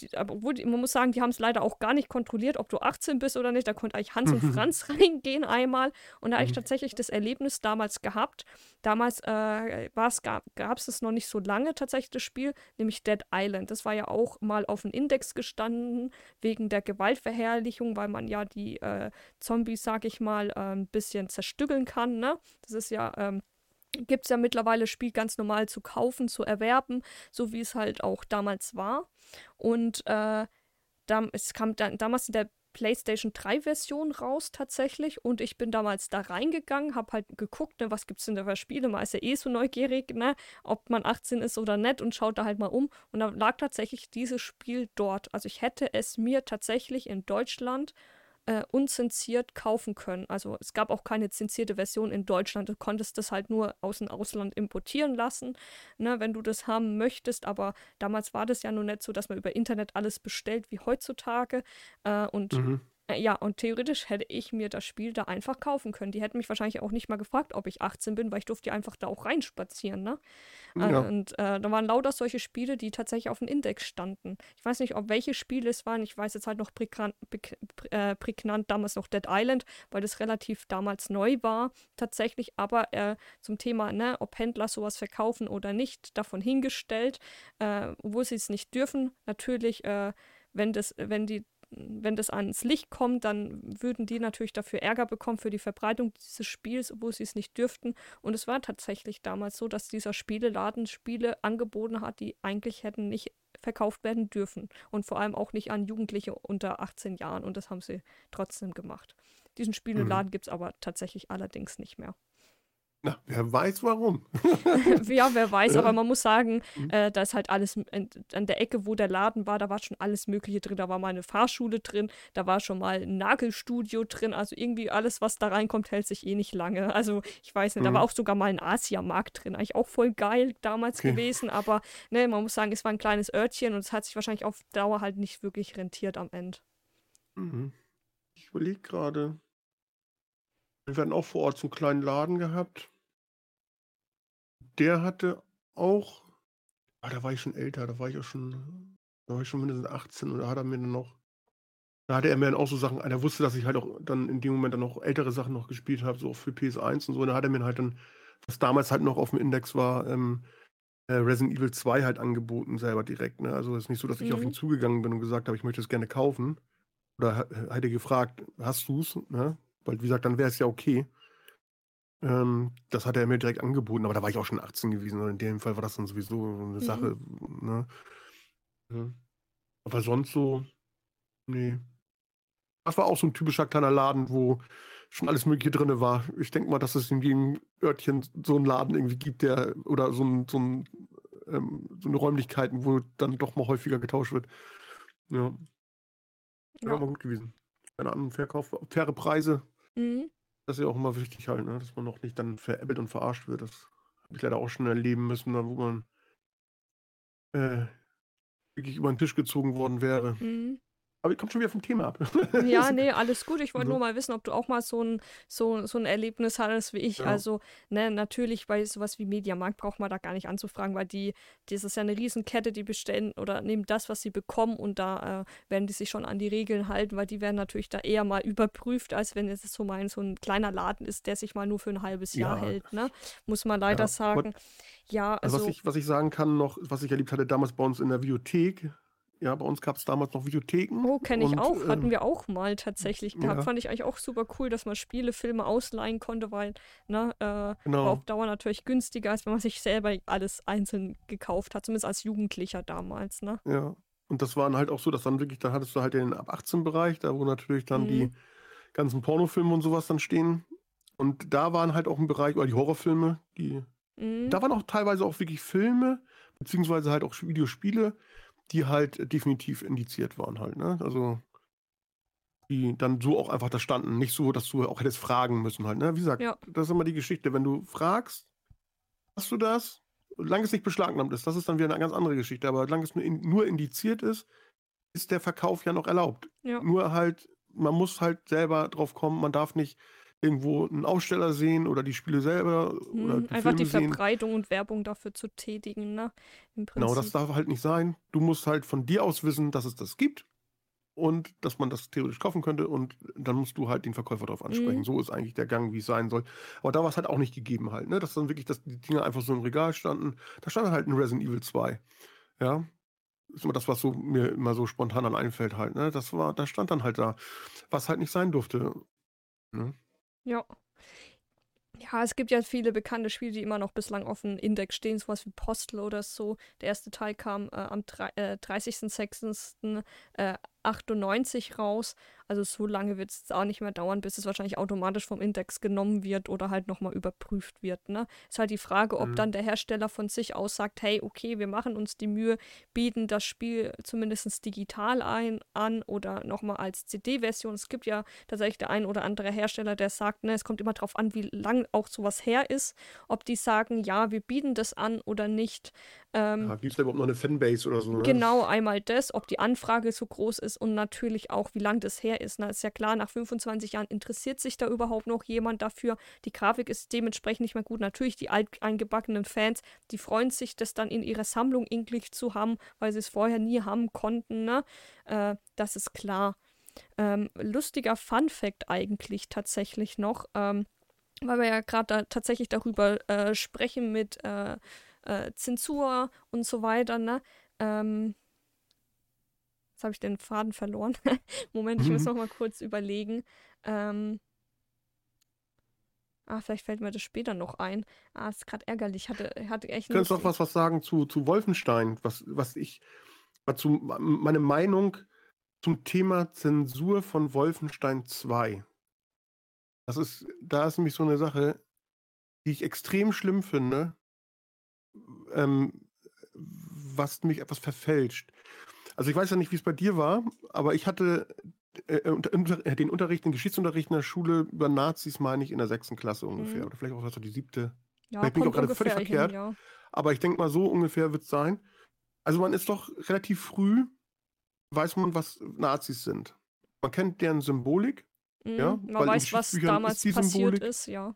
die, obwohl, man muss sagen, die haben es leider auch gar nicht kontrolliert, ob du 18 bist oder nicht. Da konnte eigentlich Hans und Franz reingehen einmal. Und da habe ich mhm. tatsächlich das Erlebnis damals gehabt. Damals äh, gab es es noch nicht so lange tatsächlich das Spiel, nämlich Dead Island. Das war ja auch mal auf dem Index gestanden wegen der Gewaltverherrlichung, weil man ja die äh, Zombies, sag ich mal, äh, ein bisschen zerstückeln kann. Ne? Das ist ja. Ähm, gibt es ja mittlerweile Spiel ganz normal zu kaufen, zu erwerben, so wie es halt auch damals war. Und äh, da, es kam dann, damals in der PlayStation 3 Version raus tatsächlich und ich bin damals da reingegangen, habe halt geguckt, ne, was gibt's denn da für Spiele, man ist ja eh so neugierig, ne, ob man 18 ist oder nicht und schaut da halt mal um und da lag tatsächlich dieses Spiel dort. Also ich hätte es mir tatsächlich in Deutschland äh, unzensiert kaufen können. Also es gab auch keine zensierte Version in Deutschland. Du konntest das halt nur aus dem Ausland importieren lassen, ne, wenn du das haben möchtest. Aber damals war das ja nur nicht so, dass man über Internet alles bestellt wie heutzutage. Äh, und mhm. Äh, ja, und theoretisch hätte ich mir das Spiel da einfach kaufen können. Die hätten mich wahrscheinlich auch nicht mal gefragt, ob ich 18 bin, weil ich durfte einfach da auch reinspazieren, ne? Äh, ja. Und äh, da waren lauter solche Spiele, die tatsächlich auf dem Index standen. Ich weiß nicht, ob welche Spiele es waren. Ich weiß jetzt halt noch prägnant, äh, prägnant damals noch Dead Island, weil das relativ damals neu war, tatsächlich. Aber äh, zum Thema, ne, ob Händler sowas verkaufen oder nicht, davon hingestellt, äh, wo sie es nicht dürfen. Natürlich, wenn das, wenn die wenn das ans Licht kommt, dann würden die natürlich dafür Ärger bekommen für die Verbreitung dieses Spiels, obwohl sie es nicht dürften. Und es war tatsächlich damals so, dass dieser Spieleladen Spiele angeboten hat, die eigentlich hätten nicht verkauft werden dürfen. Und vor allem auch nicht an Jugendliche unter 18 Jahren. Und das haben sie trotzdem gemacht. Diesen Spieleladen mhm. gibt es aber tatsächlich allerdings nicht mehr. Na, wer weiß warum. ja, wer weiß, aber man muss sagen, mhm. äh, da ist halt alles in, an der Ecke, wo der Laden war, da war schon alles Mögliche drin. Da war mal eine Fahrschule drin, da war schon mal ein Nagelstudio drin. Also irgendwie alles, was da reinkommt, hält sich eh nicht lange. Also ich weiß nicht, mhm. da war auch sogar mal ein Asiamarkt drin. Eigentlich auch voll geil damals okay. gewesen, aber ne, man muss sagen, es war ein kleines Örtchen und es hat sich wahrscheinlich auf Dauer halt nicht wirklich rentiert am Ende. Mhm. Ich überlege gerade. Wir hatten auch vor Ort so einen kleinen Laden gehabt der hatte auch ah, da war ich schon älter, da war ich auch schon da war ich schon mindestens 18 und da hat er mir dann noch da hatte er mir dann auch so Sachen er wusste, dass ich halt auch dann in dem Moment dann noch ältere Sachen noch gespielt habe, so für PS1 und so. Und da hat er mir halt dann, was damals halt noch auf dem Index war, ähm, äh, Resident Evil 2 halt angeboten selber direkt, ne? Also, es ist nicht so, dass ich auf ihn mhm. zugegangen bin und gesagt habe: „Ich möchte es gerne kaufen.“ Oder hätte gefragt: „Hast du's?“, ne? Weil wie gesagt, dann wäre es ja okay. Ähm, das hat er mir direkt angeboten, aber da war ich auch schon 18 gewesen und in dem Fall war das dann sowieso eine Mhm. Sache, ne? Ja. Aber sonst so ne. Das war auch so ein typischer kleiner Laden, wo schon alles Mögliche drin war. Ich denke mal, dass es in jedem Örtchen so einen Laden irgendwie gibt, der oder so 'n so 'n ähm, so 'ne Räumlichkeiten, wo dann doch mal häufiger getauscht wird. Ja. Ja, Ja. war gut gewesen. Keine Ahnung, Verkauf faire Preise. Mhm. Das ist ja auch immer wichtig halt, ne, dass man noch nicht dann veräppelt und verarscht wird. Das habe ich leider auch schon erleben müssen, da wo man äh, wirklich über den Tisch gezogen worden wäre. Mhm. Aber ich komme schon wieder vom Thema ab. Ja, nee, alles gut. Ich wollte nur mal wissen, ob du auch mal so ein, so, so ein Erlebnis hattest wie ich. Ja. Also, ne, natürlich bei sowas wie Mediamarkt braucht man da gar nicht anzufragen, weil die, das ist ja eine Riesenkette, die bestellen oder nehmen das, was sie bekommen und da äh, werden die sich schon an die Regeln halten, weil die werden natürlich da eher mal überprüft, als wenn es so mal so ein kleiner Laden ist, der sich mal nur für ein halbes Jahr ja. hält, ne? Muss man leider ja. sagen. Ja, also, also was, ich, was ich sagen kann noch, was ich erlebt hatte damals bei uns in der Bibliothek, ja, bei uns gab es damals noch Videotheken. Oh, kenne ich auch. Hatten ähm, wir auch mal tatsächlich gehabt. Ja. Fand ich eigentlich auch super cool, dass man Spiele, Filme ausleihen konnte, weil ne, äh, genau. war auf Dauer natürlich günstiger, als wenn man sich selber alles einzeln gekauft hat, zumindest als Jugendlicher damals. Ne? Ja, und das waren halt auch so, dass dann wirklich, da hattest du halt den ab 18-Bereich, da wo natürlich dann mhm. die ganzen Pornofilme und sowas dann stehen. Und da waren halt auch ein Bereich, oder die Horrorfilme, die. Mhm. Da waren auch teilweise auch wirklich Filme, beziehungsweise halt auch Videospiele, die halt definitiv indiziert waren halt, ne? Also die dann so auch einfach da standen. Nicht so, dass du auch hättest fragen müssen halt, ne? Wie gesagt, ja. das ist immer die Geschichte. Wenn du fragst, hast du das? Solange es nicht beschlagnahmt ist, das ist dann wieder eine ganz andere Geschichte. Aber solange es nur, in, nur indiziert ist, ist der Verkauf ja noch erlaubt. Ja. Nur halt, man muss halt selber drauf kommen, man darf nicht irgendwo einen Aussteller sehen oder die Spiele selber hm, oder die Einfach Filme die Verbreitung sehen. und Werbung dafür zu tätigen, ne? Genau, das darf halt nicht sein. Du musst halt von dir aus wissen, dass es das gibt und dass man das theoretisch kaufen könnte und dann musst du halt den Verkäufer darauf ansprechen. Mhm. So ist eigentlich der Gang, wie es sein soll. Aber da war es halt auch nicht gegeben halt, ne? Dass dann wirklich, dass die Dinger einfach so im Regal standen. Da stand halt ein Resident Evil 2. Ja, ist immer das, was so mir immer so spontan dann einfällt halt, ne? Das war, da stand dann halt da, was halt nicht sein durfte. Ne? Ja. Ja, es gibt ja viele bekannte Spiele, die immer noch bislang auf dem Index stehen, sowas wie Postal oder so. Der erste Teil kam äh, am äh, 30.06. Äh, 98 raus. Also so lange wird es auch nicht mehr dauern, bis es wahrscheinlich automatisch vom Index genommen wird oder halt nochmal überprüft wird. Ne? Ist halt die Frage, ob mhm. dann der Hersteller von sich aus sagt, hey, okay, wir machen uns die Mühe, bieten das Spiel zumindest digital ein an oder nochmal als CD-Version. Es gibt ja tatsächlich der ein oder andere Hersteller, der sagt, ne, es kommt immer darauf an, wie lang auch sowas her ist, ob die sagen, ja, wir bieten das an oder nicht. Ähm, ja, Gibt es da überhaupt noch eine Fanbase oder so? Ne? Genau, einmal das, ob die Anfrage so groß ist und natürlich auch, wie lang das her ist. Na, ist ja klar, nach 25 Jahren interessiert sich da überhaupt noch jemand dafür. Die Grafik ist dementsprechend nicht mehr gut. Natürlich, die alteingebackenen Fans, die freuen sich, das dann in ihrer Sammlung inklig zu haben, weil sie es vorher nie haben konnten. Ne? Äh, das ist klar. Ähm, lustiger Fun Fact eigentlich tatsächlich noch, ähm, weil wir ja gerade da tatsächlich darüber äh, sprechen mit äh, äh, Zensur und so weiter, ne? Ähm, habe ich den Faden verloren. Moment, ich muss mhm. noch mal kurz überlegen. Ähm, Ah, vielleicht fällt mir das später noch ein. Ah, ist gerade ärgerlich. Hatte, hatte echt. Könntest du noch was, was sagen zu, zu Wolfenstein? Was, was ich, zu, meine Meinung zum Thema Zensur von Wolfenstein 2. Das ist, da ist nämlich so eine Sache, die ich extrem schlimm finde ähm, was mich etwas verfälscht. Also ich weiß ja nicht, wie es bei dir war, aber ich hatte äh, äh unter, äh, den Unterricht, den Geschichtsunterricht in der Schule über Nazis, meine ich, in der sechsten Klasse ungefähr. Mhm. Oder vielleicht auch so die siebte. Ja, vielleicht bin ich auch gerade völlig hin, verkehrt. Ja. Aber ich denke mal, so ungefähr wird es sein. Also man ist doch relativ früh, weiß man, was Nazis sind. Man kennt deren Symbolik. Mhm, ja, man weiß, was damals ist passiert ist, ja.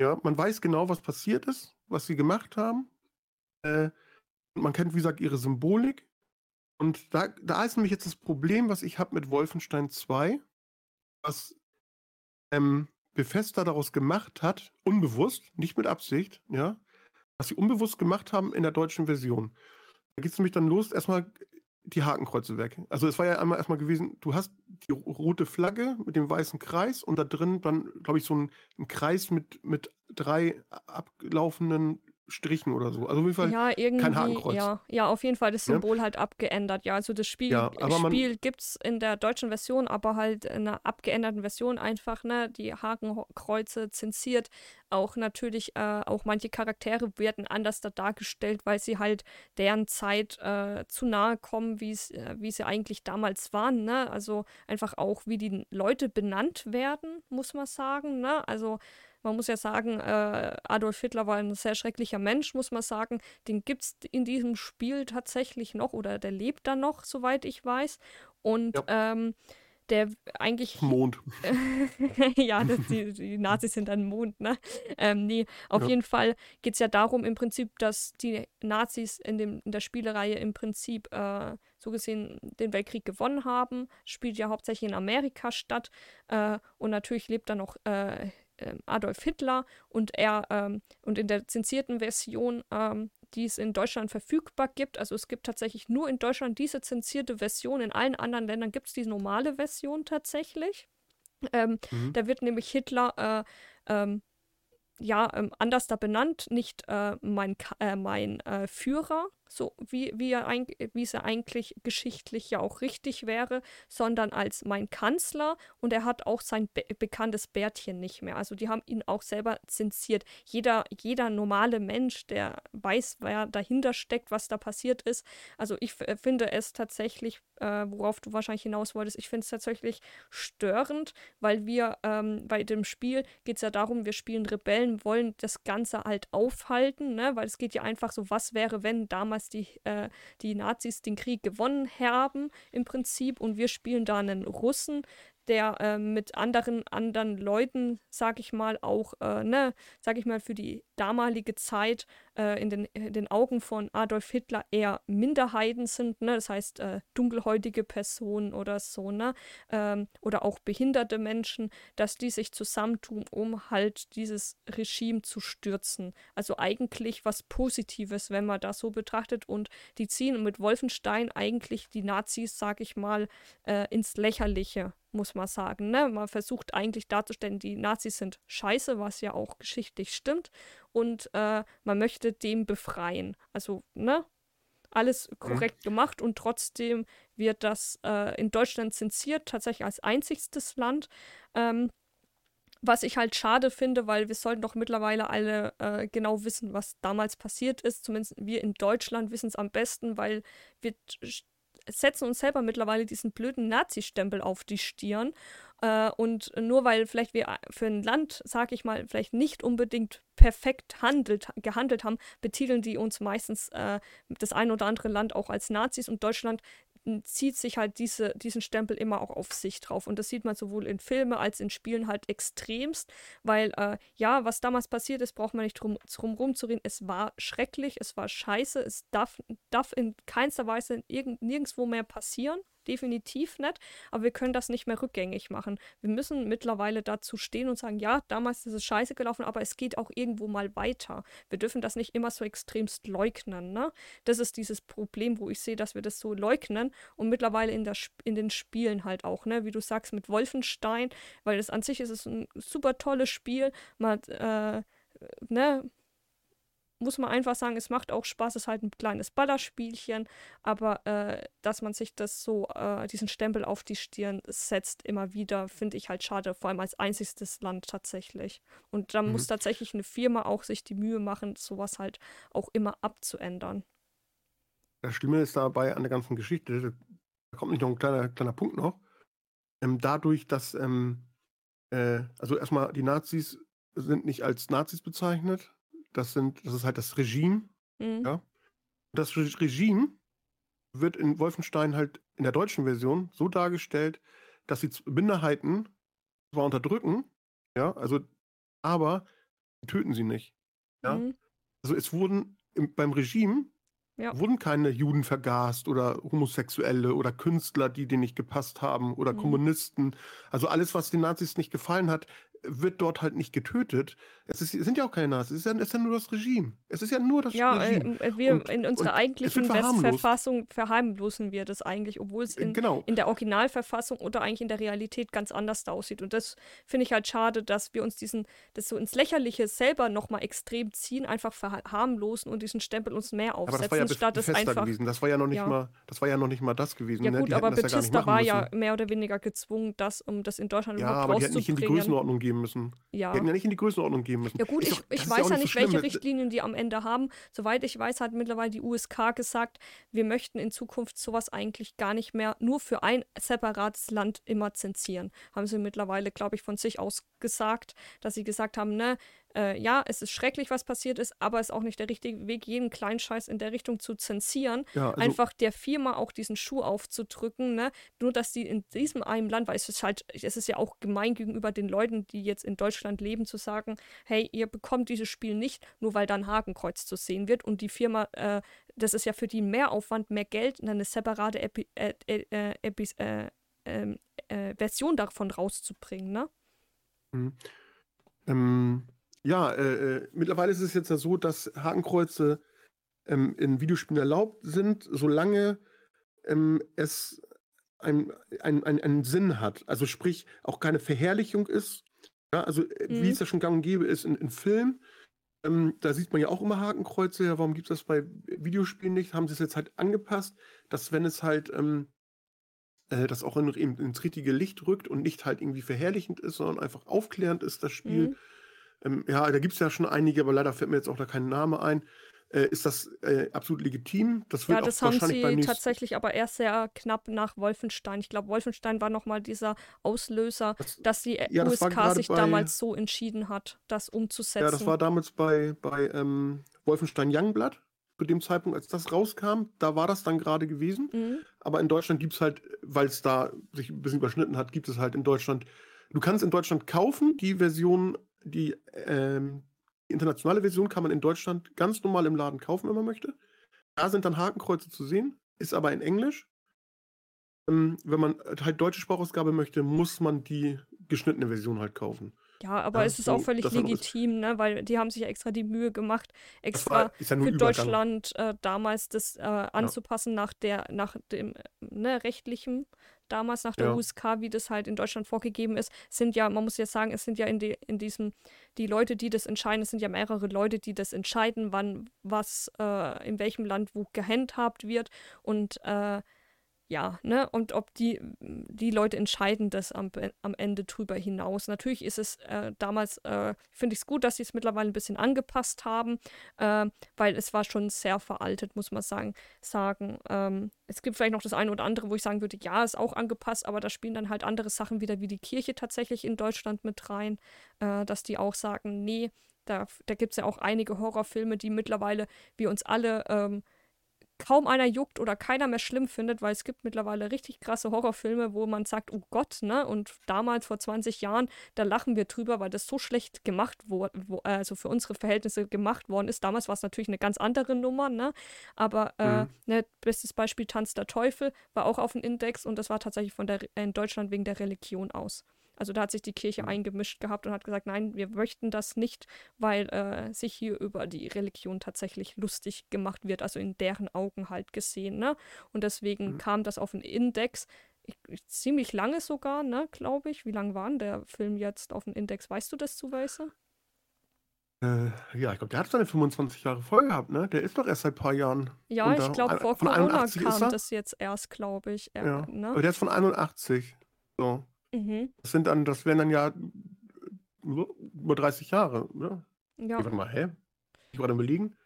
Ja, man weiß genau, was passiert ist, was sie gemacht haben. Äh, man kennt, wie gesagt, ihre Symbolik. Und da, da ist nämlich jetzt das Problem, was ich habe mit Wolfenstein 2, was ähm, Bethesda daraus gemacht hat, unbewusst, nicht mit Absicht, ja, was sie unbewusst gemacht haben in der deutschen Version. Da geht es nämlich dann los, erstmal die Hakenkreuze weg. Also es war ja einmal erstmal gewesen, du hast die rote Flagge mit dem weißen Kreis und da drin dann, glaube ich, so ein, ein, Kreis mit, mit drei ablaufenden Strichen oder so. Also auf jeden Fall ja, irgendwie, kein Hakenkreuz. Ja, ja, auf jeden Fall das Symbol ja? halt abgeändert. Ja, also das Spiel, ja, Spiel gibt es in der deutschen Version, aber halt in einer abgeänderten Version einfach, ne, die Hakenkreuze zensiert. Auch natürlich, äh, auch manche Charaktere werden anders da dargestellt, weil sie halt deren Zeit äh, zu nahe kommen, äh, wie sie eigentlich damals waren, ne? Also einfach auch, wie die Leute benannt werden, muss man sagen, ne? Also man muss ja sagen, äh, Adolf Hitler war ein sehr schrecklicher Mensch, muss man sagen. Den gibt es in diesem Spiel tatsächlich noch oder der lebt da noch, soweit ich weiß. Und ja. ähm, der eigentlich. Mond. ja, das, die, die, Nazis sind ein Mond, ne? Ähm, nee, auf ja. jeden Fall geht es ja darum, im Prinzip, dass die Nazis in, dem, in der Spielereihe im Prinzip äh, so gesehen den Weltkrieg gewonnen haben. Spielt ja hauptsächlich in Amerika statt. Äh, und natürlich lebt da noch äh, Adolf Hitler und er ähm, und in der zensierten Version, ähm, die es in Deutschland verfügbar gibt, also es gibt tatsächlich nur in Deutschland diese zensierte Version, in allen anderen Ländern gibt es die normale Version tatsächlich. Ähm, mhm. Da wird nämlich Hitler äh, ähm, ja ähm, anders da benannt, nicht äh, mein, äh, mein äh, Führer, so wie, wie, er ein, wie es eigentlich geschichtlich ja auch richtig wäre, sondern als mein Kanzler und er hat auch sein be bekanntes Bärtchen nicht mehr. Also die haben ihn auch selber zensiert. Jeder, jeder normale Mensch, der weiß, wer dahinter steckt, was da passiert ist. Also ich finde es tatsächlich, äh, worauf du wahrscheinlich hinaus wolltest, ich finde es tatsächlich störend, weil wir ähm, bei dem Spiel geht es ja darum, wir spielen Rebellen, wollen das Ganze halt aufhalten, ne? weil es geht ja einfach so, was wäre, wenn damals damals die, äh, die Nazis den Krieg gewonnen haben im Prinzip und wir spielen da einen Russen, der äh, mit anderen anderen Leuten, sag ich mal, auch, äh, ne, sag ich mal, für die damalige Zeit äh, in, den, in den Augen von Adolf Hitler eher Minderheiten sind, ne, das heißt äh, dunkelhäutige Personen oder so, ne, ähm, oder auch behinderte Menschen, dass die sich zusammentun, um halt dieses Regime zu stürzen. Also eigentlich was Positives, wenn man das so betrachtet. Und die ziehen mit Wolfenstein eigentlich die Nazis, sag ich mal, äh, ins Lächerliche muss man sagen. Ne? Man versucht eigentlich darzustellen, die Nazis sind scheiße, was ja auch geschichtlich stimmt. Und äh, man möchte dem befreien. Also, ne? alles korrekt mhm. gemacht und trotzdem wird das äh, in Deutschland zensiert, tatsächlich als einzigstes Land. Ähm, was ich halt schade finde, weil wir sollten doch mittlerweile alle äh, genau wissen, was damals passiert ist. Zumindest wir in Deutschland wissen es am besten, weil wir setzen uns selber mittlerweile diesen blöden Nazi-Stempel auf die Stirn. Äh, und nur weil vielleicht wir für ein Land, sag ich mal, vielleicht nicht unbedingt perfekt handelt, gehandelt haben, betiteln die uns meistens äh, das ein oder andere Land auch als Nazis und Deutschland zieht sich halt diese, diesen Stempel immer auch auf sich drauf. Und das sieht man sowohl in Filmen als in Spielen halt extremst, weil äh, ja, was damals passiert ist, braucht man nicht drum, drum rumzureden. Es war schrecklich, es war scheiße, es darf, darf in keinster Weise nirgendwo mehr passieren definitiv nicht, aber wir können das nicht mehr rückgängig machen. Wir müssen mittlerweile dazu stehen und sagen, ja, damals ist es scheiße gelaufen, aber es geht auch irgendwo mal weiter. Wir dürfen das nicht immer so extremst leugnen. Ne? Das ist dieses Problem, wo ich sehe, dass wir das so leugnen und mittlerweile in, der, in den Spielen halt auch, ne? wie du sagst, mit Wolfenstein, weil das an sich ist es ein super tolles Spiel. Man hat, äh, ne, muss man einfach sagen, es macht auch Spaß, es ist halt ein kleines Ballerspielchen, aber äh, dass man sich das so, äh, diesen Stempel auf die Stirn setzt, immer wieder, finde ich halt schade, vor allem als einziges Land tatsächlich. Und da mhm. muss tatsächlich eine Firma auch sich die Mühe machen, sowas halt auch immer abzuändern. Das Schlimme ist dabei an der ganzen Geschichte, da kommt nicht noch ein kleiner, kleiner Punkt noch. Ähm, dadurch, dass, ähm, äh, also erstmal die Nazis sind nicht als Nazis bezeichnet, das sind, das ist halt das Regime. Mhm. Ja. Das Regime wird in Wolfenstein halt in der deutschen Version so dargestellt, dass sie Minderheiten zwar unterdrücken, ja, also, aber töten sie nicht. Ja. Mhm. Also es wurden im, beim Regime ja. wurden keine Juden vergast oder Homosexuelle oder Künstler, die denen nicht gepasst haben oder mhm. Kommunisten. Also alles, was den Nazis nicht gefallen hat, wird dort halt nicht getötet. Es, ist, es sind ja auch keine Nazis, es ist ja, es ist ja nur das Regime. Es ist ja nur das ja, Regime. Ja, äh, wir und, in unserer eigentlichen Westverfassung verharmlosen wir das eigentlich, obwohl es in, genau. in der Originalverfassung oder eigentlich in der Realität ganz anders aussieht. Und das finde ich halt schade, dass wir uns diesen, das so ins Lächerliche selber nochmal extrem ziehen, einfach verharmlosen und diesen Stempel uns mehr aufsetzen, aber das war ja statt es einfach. Gewesen. Das war ja noch nicht ja. mal, das war ja noch nicht mal das gewesen. Ja ne? gut, aber Batista ja war ja mehr oder weniger gezwungen, das, um das in Deutschland ja, überhaupt aber die hätten nicht in die Größenordnung gehen geben müssen. Ja. Die hätten ja nicht in die Größenordnung geben müssen. Ja gut, ich, ich, ich weiß ja nicht, so welche Richtlinien die am Ende haben. Soweit ich weiß, hat mittlerweile die USK gesagt, wir möchten in Zukunft sowas eigentlich gar nicht mehr nur für ein separates Land immer zensieren. Haben sie mittlerweile, glaube ich, von sich aus gesagt, dass sie gesagt haben, ne, äh, ja, es ist schrecklich, was passiert ist, aber es ist auch nicht der richtige Weg, jeden kleinen Scheiß in der Richtung zu zensieren. Ja, also Einfach der Firma auch diesen Schuh aufzudrücken, ne? Nur, dass die in diesem einen Land, weil es ist halt, es ist ja auch gemein gegenüber den Leuten, die jetzt in Deutschland leben, zu sagen, hey, ihr bekommt dieses Spiel nicht, nur weil da ein Hakenkreuz zu sehen wird und die Firma, äh, das ist ja für die mehr Aufwand, mehr Geld, eine separate Epi äh, äh, äh äh, ähm, Version davon rauszubringen, ne? Mhm. Ähm, ja, äh, äh, mittlerweile ist es jetzt ja so, dass Hakenkreuze ähm, in Videospielen erlaubt sind, solange ähm, es einen ein, ein Sinn hat. Also sprich, auch keine Verherrlichung ist. Ja, also äh, mhm. wie es ja schon gang und gäbe ist in, in Filmen. Ähm, da sieht man ja auch immer Hakenkreuze. Ja, warum gibt es das bei Videospielen nicht? Haben sie es jetzt halt angepasst, dass wenn es halt ähm, äh, das auch in, in, ins richtige Licht rückt und nicht halt irgendwie verherrlichend ist, sondern einfach aufklärend ist, das Spiel. Mhm. Ähm, ja, da gibt es ja schon einige, aber leider fällt mir jetzt auch da kein Name ein. Äh, ist das äh, absolut legitim? Das wird ja, das haben sie tatsächlich aber erst sehr knapp nach Wolfenstein. Ich glaube, Wolfenstein war nochmal dieser Auslöser, das, dass die ja, USK sich bei, damals so entschieden hat, das umzusetzen. Ja, das war damals bei, bei ähm, Wolfenstein Youngblood. Zu dem Zeitpunkt, als das rauskam, da war das dann gerade gewesen. Mhm. Aber in Deutschland gibt es halt, weil es da sich ein bisschen überschnitten hat, gibt es halt in Deutschland, du kannst in Deutschland kaufen, die Version die, ähm, internationale Version kann man in Deutschland ganz normal im Laden kaufen, wenn man möchte. Da sind dann Hakenkreuze zu sehen, ist aber in Englisch. Ähm, wenn man halt deutsche Sprachausgabe möchte, muss man die geschnittene Version halt kaufen. Ja, aber Ja, es ist so, auch völlig legitim, ne? Weil die haben sich ja extra die Mühe gemacht, extra ja für Übergang. Deutschland äh, damals das äh, anzupassen nach der, nach dem äh, ne, rechtlichen, damals nach der Ja. USK, wie das halt in Deutschland vorgegeben ist, sind ja, man muss ja sagen, es sind ja in, die, in diesem, die Leute, die das entscheiden, es sind ja mehrere Leute, die das entscheiden, wann was äh, in welchem Land wo gehandhabt wird und äh, ja, ne, und ob die, die Leute entscheiden das am, am Ende drüber hinaus. Natürlich ist es äh, damals, äh, finde ich es gut, dass sie es mittlerweile ein bisschen angepasst haben, äh, weil es war schon sehr veraltet, muss man sagen. sagen. Ähm, es gibt vielleicht noch das eine oder andere, wo ich sagen würde, ja, ist auch angepasst, aber da spielen dann halt andere Sachen wieder wie die Kirche tatsächlich in Deutschland mit rein, äh, dass die auch sagen, nee, da, da gibt es ja auch einige Horrorfilme, die mittlerweile wir uns alle ähm, kaum einer juckt oder keiner mehr schlimm findet, weil es gibt mittlerweile richtig krasse Horrorfilme, wo man sagt, oh Gott, ne? Und damals vor 20 Jahren, da lachen wir drüber, weil das so schlecht gemacht wurde, wo, also für unsere Verhältnisse gemacht worden ist. Damals war es natürlich eine ganz andere Nummer, ne? Aber äh, Mhm. ne, bestes Beispiel Tanz der Teufel war auch auf dem Index und das war tatsächlich von der in Deutschland wegen der Religion aus. Also da hat sich die Kirche Mhm. eingemischt gehabt und hat gesagt, nein, wir möchten das nicht, weil äh, sich hier über die Religion tatsächlich lustig gemacht wird, also in deren Augen halt gesehen, ne? Und deswegen Mhm. kam das auf den Index. Ich, ich, ziemlich lange sogar, ne, glaube ich. Wie lang war denn der Film jetzt auf dem Index? Weißt du das zufällig? Äh, ja, ich glaube, der hat seine 25 Jahre voll gehabt, ne? Der ist doch erst seit ein paar Jahren. Ja, ich glaube, vor Corona 81 ist kam das jetzt erst, glaube ich. Er, Ja. Aber ne? der ist von 81. So. Mhm. Das sind dann, das wären dann ja über über 30 Jare, ne? Ja. Warte mal, hä? Ich gerade überlegen.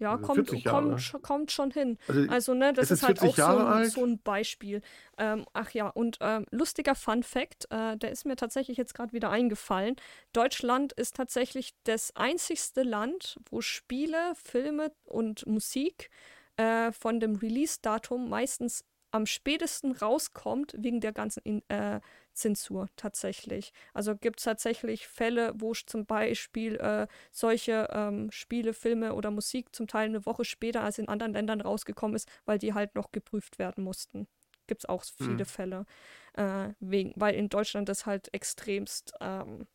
Ja, Also kommt, 40 Jahre. kommt, kommt schon hin. Also, Also, ne, das ist ist, halt 40 auch so Jahre ein, so ein Beispiel. Ähm, ach ja, und ähm, lustiger Fun Fact, äh, der ist mir tatsächlich jetzt gerade wieder eingefallen. Deutschland ist tatsächlich das einzigste Land, wo Spiele, Filme und Musik äh, von dem Release-Datum meistens am spätesten rauskommt, wegen der ganzen In äh, Zensur tatsächlich. Also gibt es tatsächlich Fälle, wo zum Beispiel äh, solche ähm, Spiele, Filme oder Musik zum Teil eine Woche später als in anderen Ländern rausgekommen ist, weil die halt noch geprüft werden mussten. Gibt es auch viele Hm. Fälle. Äh, wegen, weil in Deutschland das halt extremst ähm,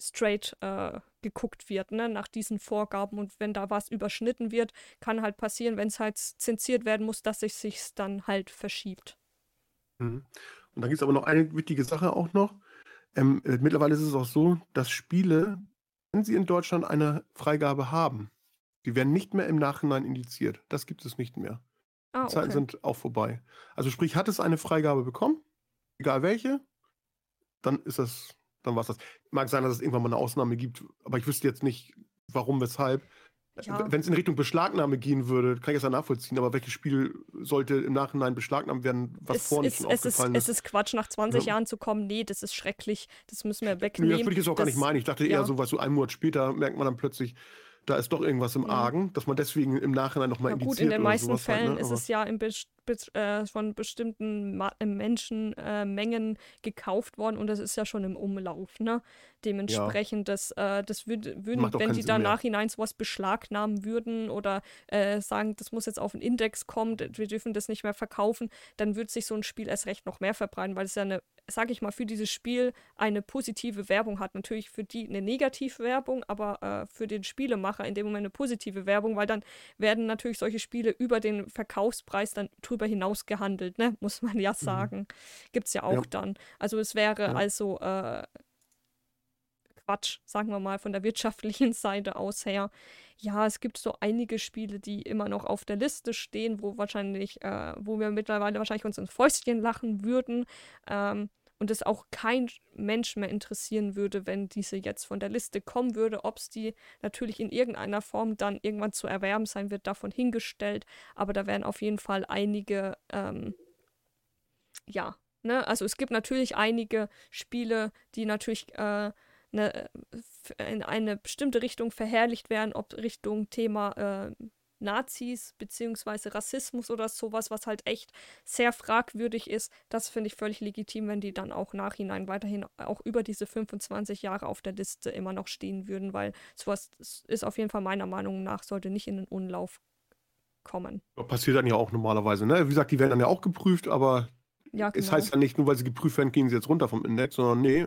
straight äh, geguckt wird, ne, nach diesen Vorgaben. Und wenn da was überschnitten wird, kann halt passieren, wenn es halt zensiert werden muss, dass es sich dann halt verschiebt. Mhm. Und dann gibt es aber noch eine wichtige Sache auch noch. Ähm, äh, mittlerweile ist es auch so, dass Spiele, wenn sie in Deutschland eine Freigabe haben, die werden nicht mehr im Nachhinein indiziert. Das gibt es nicht mehr. Ah, Die Zeiten okay. sind auch vorbei. Also sprich, hat es eine Freigabe bekommen, egal welche, dann ist das, dann war es das. Mag sein, dass es irgendwann mal eine Ausnahme gibt, aber ich wüsste jetzt nicht, warum, weshalb. Ja. Wenn es in Richtung Beschlagnahme gehen würde, kann ich es ja nachvollziehen, aber welches Spiel sollte im Nachhinein beschlagnahmt werden, was es, vorher ist, es, ist, aufgefallen es ist Quatsch, nach 20 Ja. Jahren zu kommen. Nee, das ist schrecklich. Das müssen wir wegnehmen. das würde ich jetzt auch gar Das- nicht meinen. Ich dachte eher ja. so, was so einen Monat später merkt man dann plötzlich, da ist doch irgendwas im Mhm. Argen, dass man deswegen im Nachhinein nochmal indiziert gut, in den meisten Fällen halt, ne? ist es ja bes bes äh, von bestimmten Ma äh, Menschenmengen äh, Mengen gekauft worden und das ist ja schon im Umlauf, ne? Dementsprechend, das, äh, das würd, würden, wenn die da nachhinein sowas beschlagnahmen würden oder sagen, das muss jetzt auf den Index kommen, wir dürfen das nicht mehr verkaufen, dann würde sich so ein Spiel erst recht noch mehr verbreiten, weil es ja eine, sag ich mal, für dieses Spiel eine positive Werbung hat. Natürlich für die eine negative Werbung, aber für den Spielemacher in dem Moment eine positive Werbung, weil dann werden natürlich solche Spiele über den Verkaufspreis dann drüber hinaus gehandelt, ne? muss man ja sagen. Gibt es ja auch Mhm. Ja. dann. Also es wäre Ja. also äh, Quatsch, sagen wir mal, von der wirtschaftlichen Seite aus her. Ja, es gibt so einige Spiele, die immer noch auf der Liste stehen, wo wahrscheinlich, äh, wo wir mittlerweile wahrscheinlich uns ins Fäustchen lachen würden. Ähm, und es auch kein Mensch mehr interessieren würde, wenn diese jetzt von der Liste kommen würde. Ob es die natürlich in irgendeiner Form dann irgendwann zu erwerben sein wird, davon hingestellt. Aber da werden auf jeden Fall einige, ähm, ja, ne, also es gibt natürlich einige Spiele, die natürlich äh, ne, f- in eine bestimmte Richtung verherrlicht werden, ob Richtung Thema äh, Nazis beziehungsweise Rassismus oder sowas, was halt echt sehr fragwürdig ist. Das finde ich völlig legitim, wenn die dann auch nachhinein weiterhin auch über diese 25 Jahre auf der Liste immer noch stehen würden, weil sowas ist auf jeden Fall meiner Meinung nach, sollte nicht in den Unlauf kommen. Passiert dann ja auch normalerweise, ne? Wie gesagt, die werden dann ja auch geprüft, aber Ja, genau. es heißt ja nicht, nur weil sie geprüft werden, gehen sie jetzt runter vom Index, sondern nee,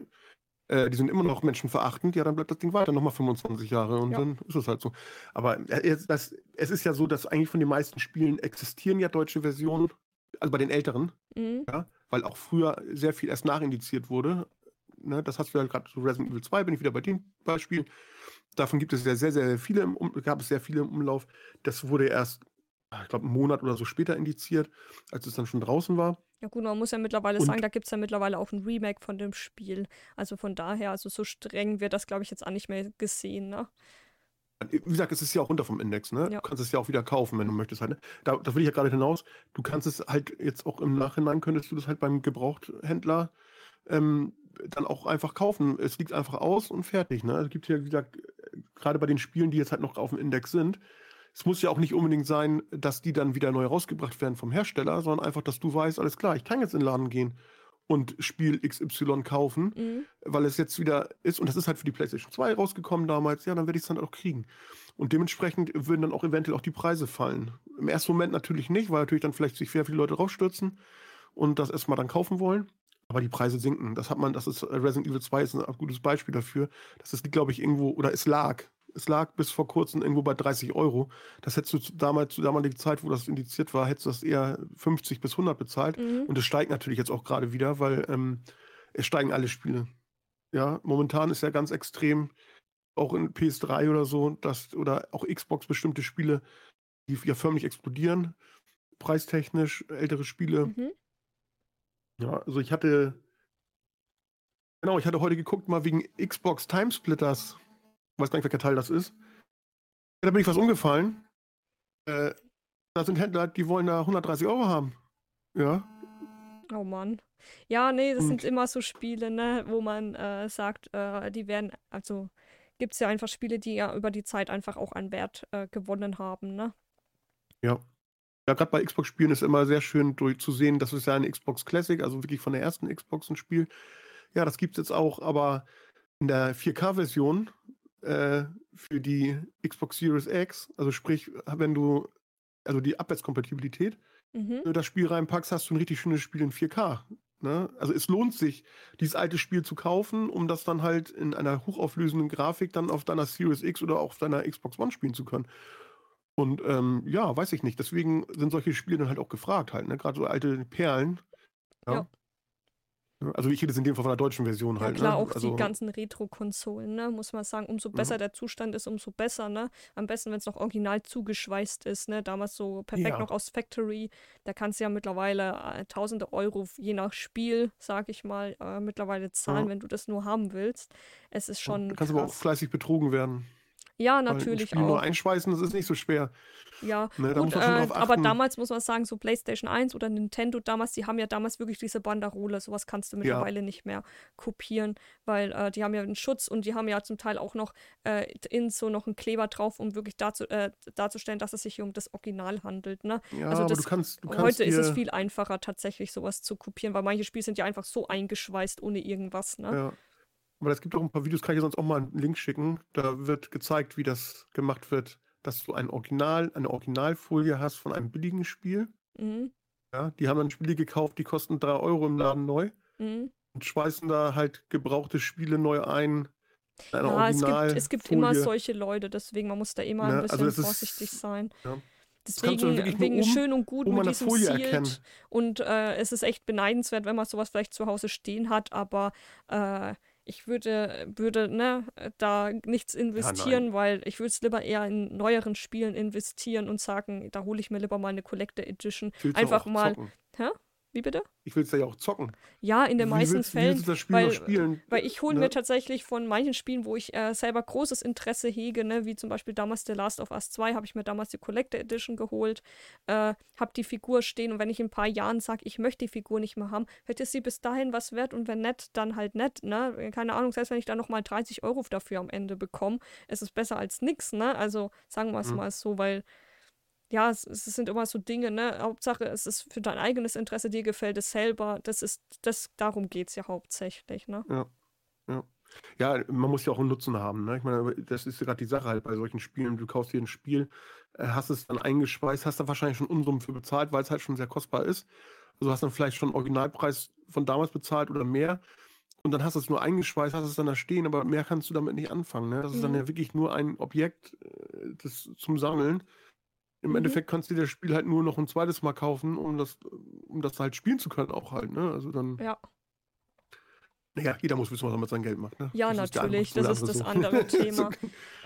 äh, die sind immer noch menschenverachtend, ja, dann bleibt das Ding weiter nochmal 25 Jahre und Ja. dann ist es halt so. Aber äh, es, das, es ist ja so, dass eigentlich von den meisten Spielen existieren ja deutsche Versionen, also bei den älteren, Mhm. ja, weil auch früher sehr viel erst nachindiziert wurde. Ne, das hast du ja gerade so Resident Evil 2, bin ich wieder bei dem Beispiel. Davon gibt es ja sehr, sehr viele gab es sehr viele im Umlauf. Das wurde erst, ich glaube, einen Monat oder so später indiziert, als es dann schon draußen war. Ja gut, man muss ja mittlerweile Und- sagen, da gibt es ja mittlerweile auch ein Remake von dem Spiel. Also von daher, also so streng wird das, glaube ich, jetzt auch nicht mehr gesehen, ne? Wie gesagt, es ist ja auch runter vom Index, ne? Ja. Du kannst es ja auch wieder kaufen, wenn du möchtest halt. Ne? Da, da will ich ja gerade hinaus. Du kannst es halt jetzt auch im Nachhinein, könntest du das halt beim Gebrauchthändler ähm, dann auch einfach kaufen. Es liegt einfach aus und fertig, ne? Es gibt ja, wie gesagt, gerade bei den Spielen, die jetzt halt noch auf dem Index sind, es muss ja auch nicht unbedingt sein, dass die dann wieder neu rausgebracht werden vom Hersteller, sondern einfach, dass du weißt, alles klar, ich kann jetzt in den Laden gehen und Spiel XY kaufen Mhm. weil es jetzt wieder ist, und das ist halt für die PlayStation 2 rausgekommen damals, ja, dann werde ich es dann auch kriegen. Und dementsprechend würden dann auch eventuell auch die Preise fallen. Im ersten Moment natürlich nicht, weil natürlich dann vielleicht sich sehr viele Leute raufstürzen und das erstmal dann kaufen wollen. Aber die Preise sinken. Das hat man, das ist äh, Resident Evil 2 ist ein gutes Beispiel dafür. Das ist, glaube ich, irgendwo, oder es lag. Es lag bis vor kurzem irgendwo bei 30 Euro. Das hättest du zu damals, zu damaliger Zeit, wo das indiziert war, hättest du das eher 50 bis 100 bezahlt. Mhm. Und es steigt natürlich jetzt auch gerade wieder, weil ähm, es steigen alle Spiele. Ja, momentan ist ja ganz extrem, auch in PS3 oder so, dass, oder auch Xbox bestimmte Spiele, die ja förmlich explodieren, preistechnisch, ältere Spiele. Mhm. Ja, also ich hatte, genau, ich hatte heute geguckt, mal wegen Xbox Timesplitters. Weiß gar nicht, welcher Teil das ist. Ja, da bin ich was umgefallen. Äh, da sind Händler, die wollen da 130 Euro haben. Ja, Oh Mann. Ja, nee, das Und- sind immer so Spiele, ne, wo man äh, sagt, äh, die werden, also gibt es ja einfach Spiele, die ja über die Zeit einfach auch an Wert äh, gewonnen haben, ne? Ja. Ja, gerade bei Xbox-Spielen ist immer sehr schön durch, zu sehen, das ist ja eine Xbox Classic, also wirklich von der ersten Xbox ein Spiel. Ja, das gibt es jetzt auch, aber in der 4K-Version äh, für die Xbox Series X, also sprich, wenn du, also die Abwärtskompatibilität, Mhm. wenn du das Spiel reinpackst, hast du ein richtig schönes Spiel in 4K. Ne? Also es lohnt sich, dieses alte Spiel zu kaufen, um das dann halt in einer hochauflösenden Grafik dann auf deiner Series X oder auf deiner Xbox One spielen zu können. Und ähm, ja, weiß ich nicht. Deswegen sind solche Spiele dann halt auch gefragt halt, ne? Gerade so alte Perlen. Ja. Also ich rede jetzt in dem Fall von der deutschen Version Ja, halt. klar, ne? auch also, die ganzen Retro-Konsolen, ne, muss man sagen, umso besser der Zustand ist, umso besser, ne? Am besten, wenn es noch original zugeschweißt ist, ne? Damals so perfekt Ja. noch aus Factory. Da kannst du ja mittlerweile äh, tausende Euro je nach Spiel, sag ich mal, äh, mittlerweile zahlen, Ja. wenn du das nur haben willst. Es ist schon Da kannst du aber auch krass. fleißig betrogen werden. Ja, natürlich Spiel nur auch. einschweißen, das ist nicht so schwer. Ja, Ne, da schon äh, aber damals muss man sagen, so PlayStation 1 oder Nintendo damals, die haben ja damals wirklich diese Banderole. Sowas kannst du mittlerweile nicht mehr kopieren, weil äh, die haben ja einen Schutz und die haben ja zum Teil auch noch äh, in so noch einen Kleber drauf, um wirklich darzu, äh, darzustellen, dass es sich hier um das Original handelt. Ne? Ja, also aber das, du kannst, du kannst heute ist es viel einfacher, tatsächlich sowas zu kopieren, weil manche Spiele sind ja einfach so eingeschweißt ohne irgendwas. Ne? Ja. Aber es gibt auch ein paar Videos, kann ich sonst auch mal einen Link schicken. Da wird gezeigt, wie das gemacht wird, dass du ein Original, eine Originalfolie hast von einem billigen Spiel. Mhm. Ja, die haben dann Spiele gekauft, die kosten 3 Euro im Laden neu Mhm. und schweißen da halt gebrauchte Spiele neu ein. Ja, es gibt, es gibt immer solche Leute, deswegen man muss da immer ein Ne, bisschen also das ist- vorsichtig sein. ja. Deswegen wegen oben- schön und gut mit diesem Folie Sealed. erkennen. Und äh, es ist echt beneidenswert, wenn man sowas vielleicht zu Hause stehen hat, aber äh, ich würde, würde ne, da nichts investieren, weil ich würde es lieber eher in neueren Spielen investieren und sagen, da hole ich mir lieber mal eine Collector Edition. Ich will's ja Einfach mal. zocken. Wie bitte? Ich will es ja auch zocken. Ja, in den meisten willst, Fällen. willst du das Spiel weil, noch spielen? Weil ich hole ne? mir tatsächlich von manchen Spielen, wo ich äh, selber großes Interesse hege, ne, wie zum Beispiel damals The Last of Us 2, habe ich mir damals die Collector Edition geholt, äh, habe die Figur stehen und wenn ich in ein paar Jahren sage, ich möchte die Figur nicht mehr haben, vielleicht ist sie bis dahin was wert und wenn nett, dann halt nett, ne? Keine Ahnung, selbst wenn ich da nochmal 30 Euro dafür am Ende bekomme, ist es besser als nix, ne? Also sagen wir es Mhm. mal so, weil ja, es, es sind immer so Dinge, ne? Hauptsache, es ist für dein eigenes Interesse, dir gefällt es selber. Das ist, das, darum geht es ja hauptsächlich, ne? Ja, ja. Ja, man muss ja auch einen Nutzen haben. Ne? Ich meine, das ist ja gerade die Sache halt bei solchen Spielen. Du kaufst dir ein Spiel, äh, hast es dann eingespeist, hast da wahrscheinlich schon Unsummen für bezahlt, weil es halt schon sehr kostbar ist. Also hast dann vielleicht schon Originalpreis von damals bezahlt oder mehr. und dann hast du es nur eingeschweißt, hast es dann da stehen, aber mehr kannst du damit nicht anfangen. Ne? Das mhm. ist dann mhm. ja wirklich nur ein Objekt äh, das, zum Sammeln. Im mhm. Endeffekt kannst du dir das Spiel halt nur noch ein zweites Mal kaufen, um das, um das halt spielen zu können, auch halt. Ne? Also dann. Ja. Naja, jeder muss wissen, was er mit seinem Geld macht. Ne? Ja, das natürlich, ist das ist das so. andere Thema.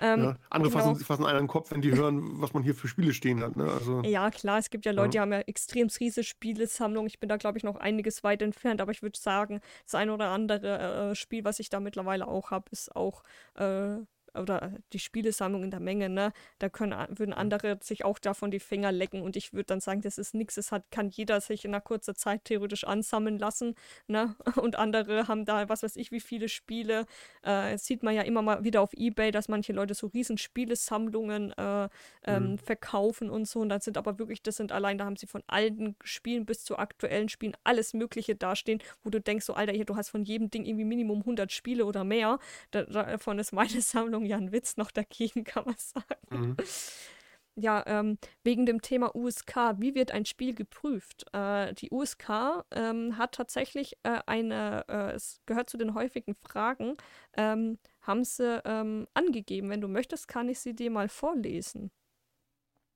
ähm, ja, andere genau. fassen, fassen einen an den Kopf, wenn die hören, was man hier für Spiele stehen hat. Ne? Also, ja, klar, es gibt ja Leute, ja. die haben ja extrem riesige Spielesammlung. Ich bin da, glaube ich, noch einiges weit entfernt, aber ich würde sagen, das ein oder andere äh, Spiel, was ich da mittlerweile auch habe, ist auch äh, oder die Spielesammlung in der Menge, ne, da können, würden andere sich auch davon die Finger lecken und ich würde dann sagen, das ist nichts, es hat, kann jeder sich in einer kurzen Zeit theoretisch ansammeln lassen, ne, und andere haben da, was weiß ich, wie viele Spiele, äh, sieht man ja immer mal wieder auf Ebay, dass manche Leute so riesen Spielesammlungen äh, ähm, mhm. verkaufen und so. Und dann sind aber wirklich, das sind allein, da haben sie von alten Spielen bis zu aktuellen Spielen alles mögliche dastehen, wo du denkst, so Alter, hier, du hast von jedem Ding irgendwie Minimum 100 Spiele oder mehr, davon ist meine Sammlung ja ein Witz noch dagegen, kann man sagen. Mhm. Ja, ähm, wegen dem Thema USK, wie wird ein Spiel geprüft? Äh, die USK ähm, hat tatsächlich äh, eine, äh, es gehört zu den häufigen Fragen, ähm, haben sie ähm, angegeben. Wenn du möchtest, kann ich sie dir mal vorlesen.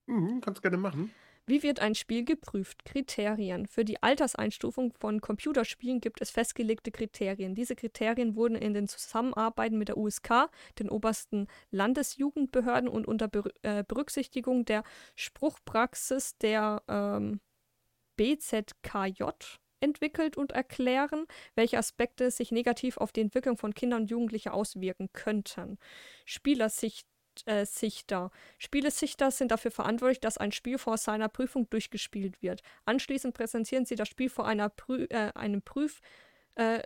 Mhm, kannst gerne machen. Wie wird ein Spiel geprüft? Kriterien. Für die Alterseinstufung von Computerspielen gibt es festgelegte Kriterien. Diese Kriterien wurden in den Zusammenarbeiten mit der USK, den obersten Landesjugendbehörden und unter äh, Berücksichtigung der Spruchpraxis der ähm, BZKJ entwickelt und erklären, welche Aspekte sich negativ auf die Entwicklung von Kindern und Jugendlichen auswirken könnten. Spielersicht äh, Sichter. Spielesichter sind dafür verantwortlich, dass ein Spiel vor seiner Prüfung durchgespielt wird. Anschließend präsentieren sie das Spiel vor einer Prü äh, einem Prüfgremium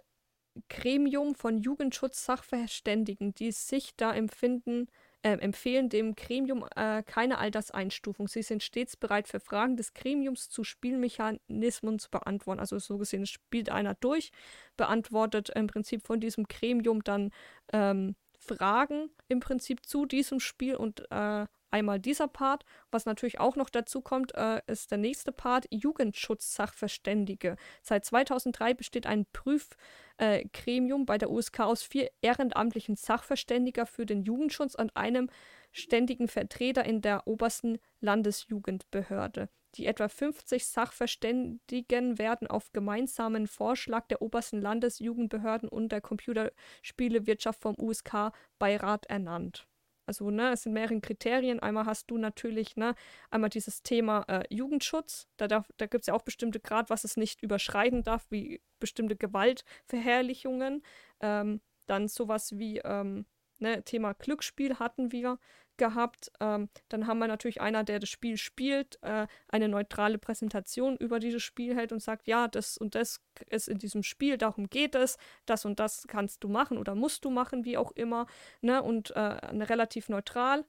äh, von Jugendschutzsachverständigen, die Sichter empfinden, äh, empfehlen dem Gremium äh, keine Alterseinstufung. Sie sind stets bereit, für Fragen des Gremiums zu Spielmechanismen zu beantworten. Also so gesehen, spielt einer durch, beantwortet im Prinzip von diesem Gremium dann ähm, Fragen im Prinzip zu diesem Spiel und äh, einmal dieser Part. Was natürlich auch noch dazu kommt, äh, ist der nächste Part, Jugendschutzsachverständige. Seit 2003 besteht ein Prüfgremium äh, bei der USK aus vier ehrenamtlichen Sachverständiger für den Jugendschutz und einem ständigen Vertreter in der obersten Landesjugendbehörde. Die etwa 50 Sachverständigen werden auf gemeinsamen Vorschlag der obersten Landesjugendbehörden und der Computerspielewirtschaft vom USK-Beirat ernannt. Also, ne, es sind mehrere Kriterien. Einmal hast du natürlich, ne, einmal dieses Thema äh, Jugendschutz. Da, da gibt es ja auch bestimmte Grad, was es nicht überschreiten darf, wie bestimmte Gewaltverherrlichungen. Ähm, dann sowas wie ähm, ne, Thema Glücksspiel hatten wir gehabt. Ähm, dann haben wir natürlich einer, der das Spiel spielt, äh, eine neutrale Präsentation über dieses Spiel hält und sagt, ja, das und das ist in diesem Spiel, darum geht es, das und das kannst du machen oder musst du machen, wie auch immer. Ne? Und äh, relativ neutral.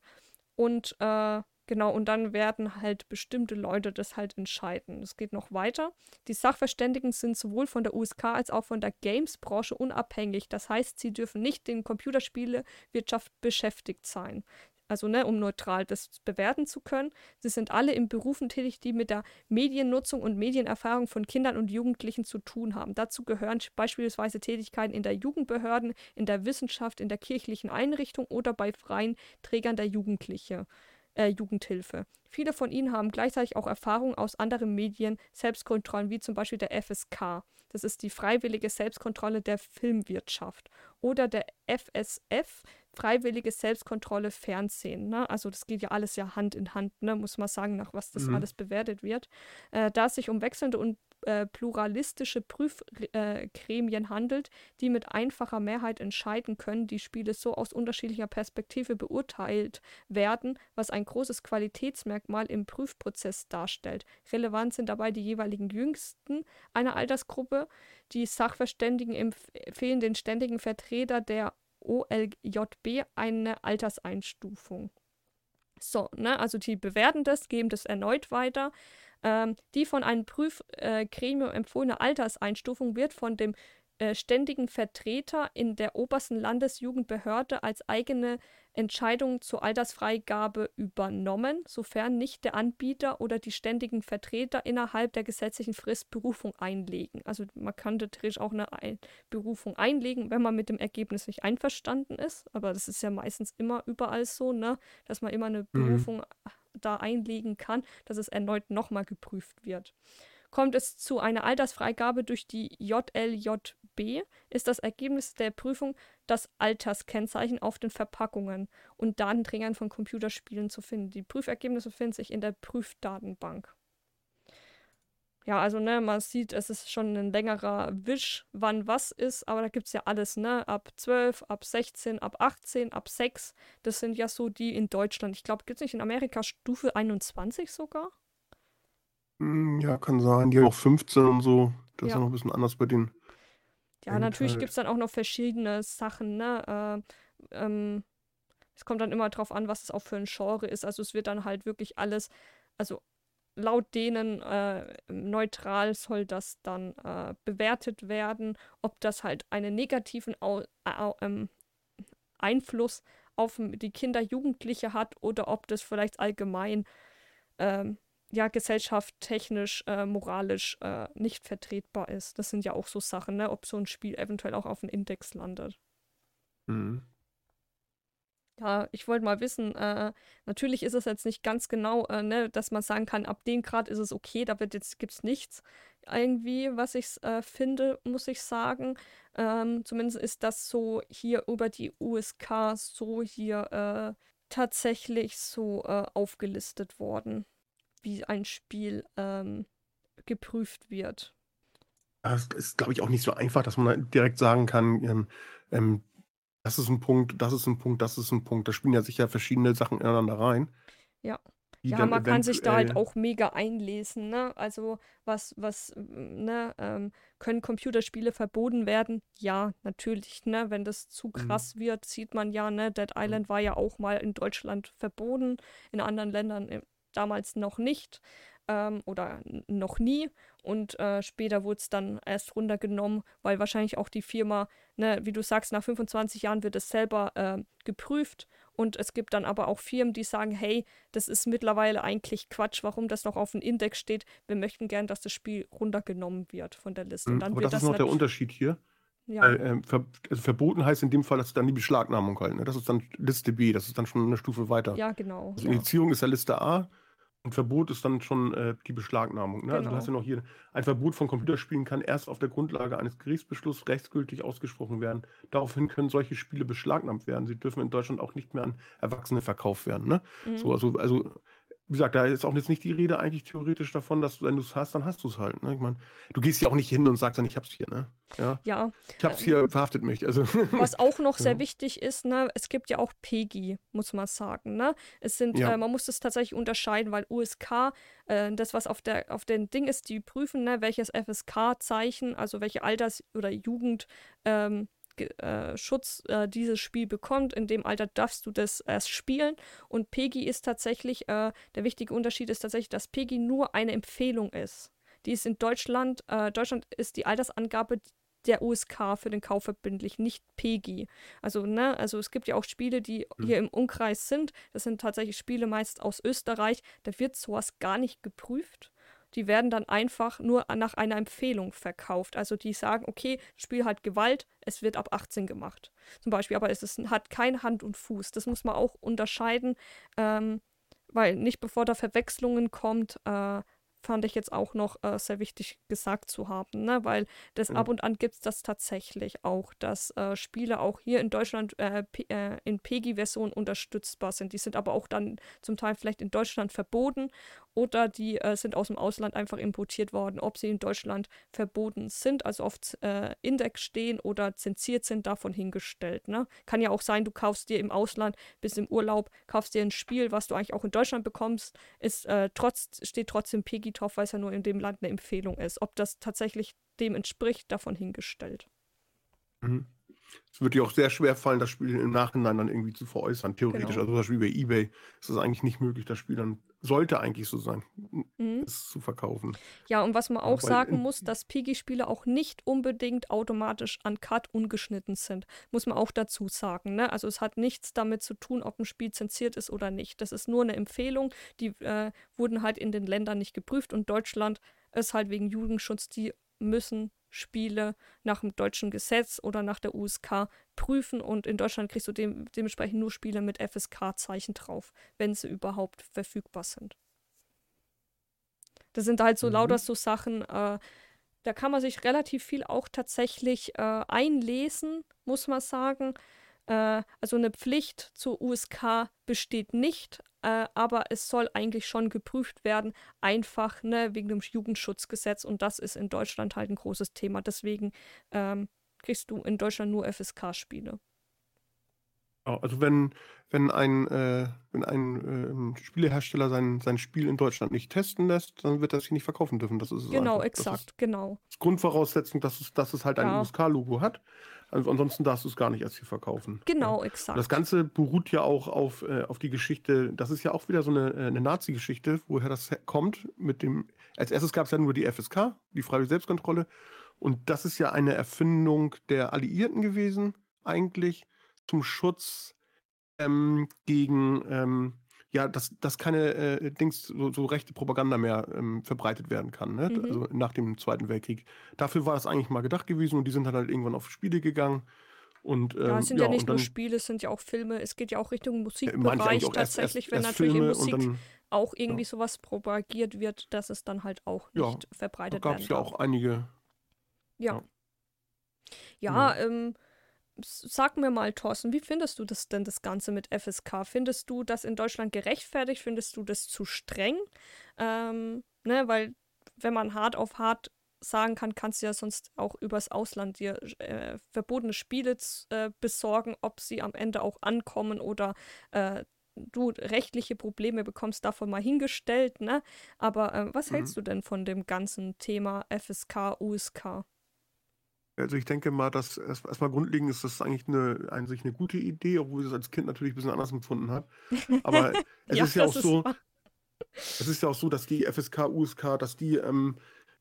Und äh, Genau, und dann werden halt bestimmte Leute das halt entscheiden. Es geht noch weiter. Die Sachverständigen sind sowohl von der USK als auch von der Games-Branche unabhängig. Das heißt, sie dürfen nicht in Computerspielewirtschaft beschäftigt sein also ne, um neutral das bewerten zu können. Sie sind alle in Berufen tätig, die mit der Mediennutzung und Medienerfahrung von Kindern und Jugendlichen zu tun haben. Dazu gehören beispielsweise Tätigkeiten in der Jugendbehörden, in der Wissenschaft, in der kirchlichen Einrichtung oder bei freien Trägern der Jugendliche. Äh, Jugendhilfe. Viele von ihnen haben gleichzeitig auch Erfahrung aus anderen Medien, Selbstkontrollen, wie zum Beispiel der FSK. Das ist die freiwillige Selbstkontrolle der Filmwirtschaft. Oder der FSF, freiwillige Selbstkontrolle Fernsehen. Ne? Also das geht ja alles ja Hand in Hand, ne? muss man sagen, nach was das mhm. alles bewertet wird. Äh, da es sich um wechselnde und äh, pluralistische Prüfgremien äh, handelt, die mit einfacher Mehrheit entscheiden können, die Spiele so aus unterschiedlicher Perspektive beurteilt werden, was ein großes Qualitätsmerkmal im Prüfprozess darstellt. Relevant sind dabei die jeweiligen Jüngsten einer Altersgruppe. Die Sachverständigen empfehlen den ständigen Vertreter der OLJB eine Alterseinstufung. So, ne, also die bewerten das, geben das erneut weiter. Ähm, die von einem Prüfgremium äh, empfohlene Alterseinstufung wird von dem äh, ständigen Vertreter in der obersten Landesjugendbehörde als eigene Entscheidung zur Altersfreigabe übernommen, sofern nicht der Anbieter oder die ständigen Vertreter innerhalb der gesetzlichen Frist Berufung einlegen. Also man kann theoretisch auch eine Ein Berufung einlegen, wenn man mit dem Ergebnis nicht einverstanden ist. Aber das ist ja meistens immer überall so, ne? dass man immer eine mhm. Berufung mhm. da einlegen kann, dass es erneut nochmal geprüft wird. Kommt es zu einer Altersfreigabe durch die JLJB, ist das Ergebnis der Prüfung das Alterskennzeichen auf den Verpackungen und Datenträgern von Computerspielen zu finden. Die Prüfergebnisse finden sich in der Prüfdatenbank. Ja, also ne, man sieht, es ist schon ein längerer Wisch, wann was ist, aber da gibt es ja alles, ne? Ab 12, ab 16, ab 18, ab 6. Das sind ja so die in Deutschland. Ich glaube, gibt es nicht in Amerika Stufe 21 sogar? Hm, ja, kann sein. Die haben auch 15 und so. Das ist ja noch ein bisschen anders bei denen. Ja, natürlich gibt es dann auch noch verschiedene Sachen, ne? Äh, ähm, es kommt dann immer drauf an, was es auch für ein Genre ist. Also es wird dann halt wirklich alles, also laut denen äh, neutral soll das dann äh, bewertet werden, ob das halt einen negativen Au Au ähm, Einfluss auf die Kinder, Jugendliche hat oder ob das vielleicht allgemein ähm, ja, gesellschaftstechnisch, äh, moralisch äh, nicht vertretbar ist. Das sind ja auch so Sachen, ne? ob so ein Spiel eventuell auch auf dem Index landet. Mhm. Ja, ich wollte mal wissen, äh, natürlich ist es jetzt nicht ganz genau, äh, ne, dass man sagen kann, ab dem Grad ist es okay, da wird jetzt gibt's nichts irgendwie, was ich äh, finde, muss ich sagen. Ähm, zumindest ist das so hier über die USK so hier äh, tatsächlich so aufgelistet worden wie ein Spiel ähm, geprüft wird. Das ist, glaube ich, auch nicht so einfach, dass man direkt sagen kann, ähm, ähm, das ist ein Punkt, das ist ein Punkt, das ist ein Punkt. Da spielen ja sicher verschiedene Sachen ineinander rein. Ja. Ja, man kann sich da halt auch mega einlesen, ne? Also was, was, ne, ähm, können Computerspiele verboten werden? Ja, natürlich, ne? Wenn das zu mhm. krass mhm. wird, sieht man ja, ne? Dead mhm. Island war ja auch mal in Deutschland verboten, in anderen Ländern damals noch nicht ähm, oder noch nie. Und äh, später wurde es dann erst runtergenommen, weil wahrscheinlich auch die Firma, ne, wie du sagst, nach 25 Jahren wird es selber äh, geprüft. Und es gibt dann aber auch Firmen, die sagen, hey, das ist mittlerweile eigentlich Quatsch, warum das noch auf dem Index steht. Wir möchten gern, dass das Spiel runtergenommen wird von der Liste. Mhm, aber das ist noch der Unterschied hier. Ja. Äh, ver also verboten heißt in dem Fall, dass dann die Beschlagnahmung halt. Ne? Das ist dann Liste B, das ist dann schon eine Stufe weiter. Ja, genau. Also Indizierung ja. ist ja Liste A ein Verbot ist dann schon äh, die Beschlagnahmung. Ne? Genau. Also du hast ja genau. noch hier ein Verbot von Computerspielen kann erst auf der Grundlage eines Gerichtsbeschlusses rechtsgültig ausgesprochen werden. Daraufhin können solche Spiele beschlagnahmt werden. Sie dürfen in Deutschland auch nicht mehr an Erwachsene verkauft werden. Ne? Mhm. So, also, also wie gesagt, da ist auch jetzt nicht die Rede eigentlich theoretisch davon, dass du, wenn du es hast, dann hast du es halt. Ne? Ich meine, du gehst ja auch nicht hin und sagst dann, ich hab's hier, ne? Ja. ja ich hab's hier, verhaftet mich. Also. Was auch noch sehr wichtig ist, ne, es gibt ja auch PEGI, muss man sagen, ne? Es sind, ja. äh, man muss das tatsächlich unterscheiden, weil USK, äh, das, was auf der auf den Ding ist, die prüfen, ne, welches FSK-Zeichen, also welche Alters- oder Jugend ähm, äh, Schutz äh, dieses Spiel bekommt. In dem Alter darfst du das erst spielen. Und PEGI ist tatsächlich, äh, der wichtige Unterschied ist tatsächlich, dass PEGI nur eine Empfehlung ist. Die ist in Deutschland, äh, Deutschland ist die Altersangabe der USK für den Kauf verbindlich, nicht PEGI. Also, ne, also es gibt ja auch Spiele, die mhm. hier im Umkreis sind. Das sind tatsächlich Spiele meist aus Österreich. Da wird sowas gar nicht geprüft die werden dann einfach nur nach einer Empfehlung verkauft. Also die sagen, okay, das Spiel hat Gewalt, es wird ab 18 gemacht. Zum Beispiel, aber es ist, hat kein Hand und Fuß. Das muss man auch unterscheiden, ähm, weil nicht bevor da Verwechslungen kommt, äh, fand ich jetzt auch noch äh, sehr wichtig gesagt zu haben, ne? weil das mhm. ab und an gibt es das tatsächlich auch, dass äh, Spiele auch hier in Deutschland äh, äh in PEGI-Version unterstützbar sind. Die sind aber auch dann zum Teil vielleicht in Deutschland verboten oder die äh, sind aus dem Ausland einfach importiert worden. Ob sie in Deutschland verboten sind, also auf äh, Index stehen oder zensiert sind, davon hingestellt. Ne? Kann ja auch sein, du kaufst dir im Ausland, bist im Urlaub, kaufst dir ein Spiel, was du eigentlich auch in Deutschland bekommst, ist, trotz, steht trotzdem PEGI drauf, weil es ja nur in dem Land eine Empfehlung ist. Ob das tatsächlich dem entspricht, davon hingestellt. Mhm. es wird dir auch sehr schwer fallen, das Spiel im Nachhinein dann irgendwie zu veräußern, theoretisch. Genau. Also zum Beispiel bei Ebay ist es eigentlich nicht möglich, das Spiel dann, sollte eigentlich so sein, mhm. es zu verkaufen. Ja, und was man auch ja, sagen muss, dass Piggy-Spiele auch nicht unbedingt automatisch an Cut ungeschnitten sind. Muss man auch dazu sagen. Ne? Also es hat nichts damit zu tun, ob ein Spiel zensiert ist oder nicht. Das ist nur eine Empfehlung. Die äh, wurden halt in den Ländern nicht geprüft und Deutschland ist halt wegen Jugendschutz, die müssen Spiele nach dem deutschen Gesetz oder nach der USK prüfen und in Deutschland kriegst du dem, dementsprechend nur Spiele mit FSK-Zeichen drauf, wenn sie überhaupt verfügbar sind. Das sind halt so mhm. lauter so Sachen, äh, da kann man sich relativ viel auch tatsächlich äh, einlesen, muss man sagen. Äh, also eine Pflicht zur USK besteht nicht, äh, aber es soll eigentlich schon geprüft werden, einfach ne, wegen dem Jugendschutzgesetz und das ist in Deutschland halt ein großes Thema. Deswegen ähm, kriegst du in Deutschland nur FSK-Spiele. Also wenn, wenn ein, äh, wenn ein äh, Spielehersteller sein, sein Spiel in Deutschland nicht testen lässt, dann wird er sich nicht verkaufen dürfen. Das ist genau, einfach. exakt, genau. Grundvoraussetzung, dass es, dass es halt ein ja. USK-Logo hat. Also ansonsten darfst du es gar nicht erst hier verkaufen. Genau, ja. exakt. Das Ganze beruht ja auch auf, äh, auf die Geschichte, das ist ja auch wieder so eine, äh, eine Nazi-Geschichte, woher das kommt. Mit dem, als erstes gab es ja nur die FSK, die Freiwillige Selbstkontrolle. Und das ist ja eine Erfindung der Alliierten gewesen, eigentlich, zum Schutz ähm, gegen ähm, ja, dass, dass keine äh, Dings, so, so, rechte Propaganda mehr ähm, verbreitet werden kann, ne? Mhm. also nach dem Zweiten Weltkrieg. Dafür war das eigentlich mal gedacht gewesen und die sind dann halt irgendwann auf Spiele gegangen. Und, ähm, ja, es sind ja, ja nicht nur Spiele, es sind ja auch Filme, es geht ja auch Richtung Musikbereich äh, tatsächlich, erst, erst, wenn natürlich Filme in Musik dann, auch irgendwie ja. sowas propagiert wird, dass es dann halt auch nicht ja, verbreitet da werden gab es ja auch einige. Ja. Ja, ja ähm, sag mir mal, Thorsten, wie findest du das denn, das Ganze mit FSK? Findest du das in Deutschland gerechtfertigt? Findest du das zu streng? Ähm, ne, weil wenn man hart auf hart sagen kann, kannst du ja sonst auch übers Ausland dir äh, verbotene Spiele äh, besorgen, ob sie am Ende auch ankommen oder äh, du rechtliche Probleme bekommst, davon mal hingestellt, ne? Aber äh, was mhm. hältst du denn von dem ganzen Thema FSK, USK? Also ich denke mal, dass erst, erstmal grundlegend ist das eigentlich eine, an sich eine gute Idee, obwohl ich es als Kind natürlich ein bisschen anders empfunden habe. Aber es ja, ist ja auch so, es ist ja auch so, dass die FSK, USK, dass die ähm,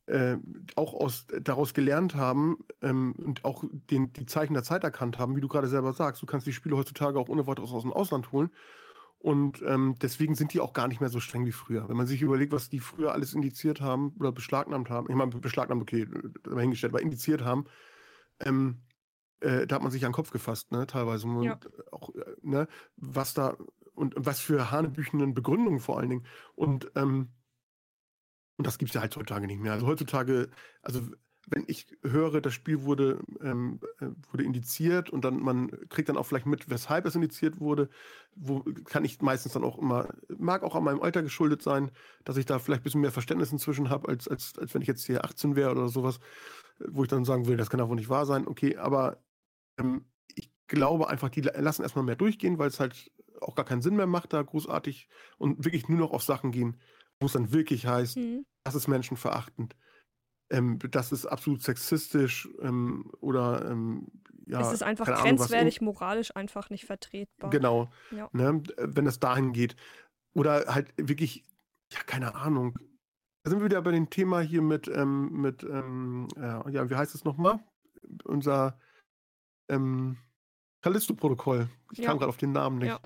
äh, auch aus, daraus gelernt haben ähm, und auch den, die Zeichen der Zeit erkannt haben, wie du gerade selber sagst. Du kannst die Spiele heutzutage auch ohne weiteres aus dem Ausland holen. Und ähm, deswegen sind die auch gar nicht mehr so streng wie früher. Wenn man sich überlegt, was die früher alles indiziert haben oder beschlagnahmt haben, ich meine, beschlagnahmt, okay, dahingestellt, aber indiziert haben, ähm, äh, da hat man sich an den Kopf gefasst, ne, teilweise. Und ja. auch, äh, ne, was da und, und was für hanebüchenden Begründungen vor allen Dingen. Und, ähm, und das gibt es ja halt heutzutage nicht mehr. Also heutzutage, also wenn ich höre, das Spiel wurde, ähm, äh, wurde indiziert und dann man kriegt dann auch vielleicht mit, weshalb es indiziert wurde, wo kann ich meistens dann auch immer, mag auch an meinem Alter geschuldet sein, dass ich da vielleicht ein bisschen mehr Verständnis inzwischen habe, als, als, als wenn ich jetzt hier 18 wäre oder sowas, wo ich dann sagen will, das kann doch wohl nicht wahr sein. Okay, aber ähm, ich glaube einfach, die lassen erstmal mehr durchgehen, weil es halt auch gar keinen Sinn mehr macht, da großartig und wirklich nur noch auf Sachen gehen, wo es dann wirklich heißt, mhm. das ist menschenverachtend ähm, das ist absolut sexistisch ähm, oder ähm, ja. Es ist einfach grenzwertig, Ahnung, moralisch einfach nicht vertretbar. Genau. Ja. Ne, wenn es dahin geht. Oder halt wirklich, ja, keine Ahnung. Da sind wir wieder bei dem Thema hier mit, ähm, mit ähm, ja, wie heißt es nochmal? Unser ähm, Callisto-Protokoll. Ich ja. kam gerade auf den Namen nicht. Ja.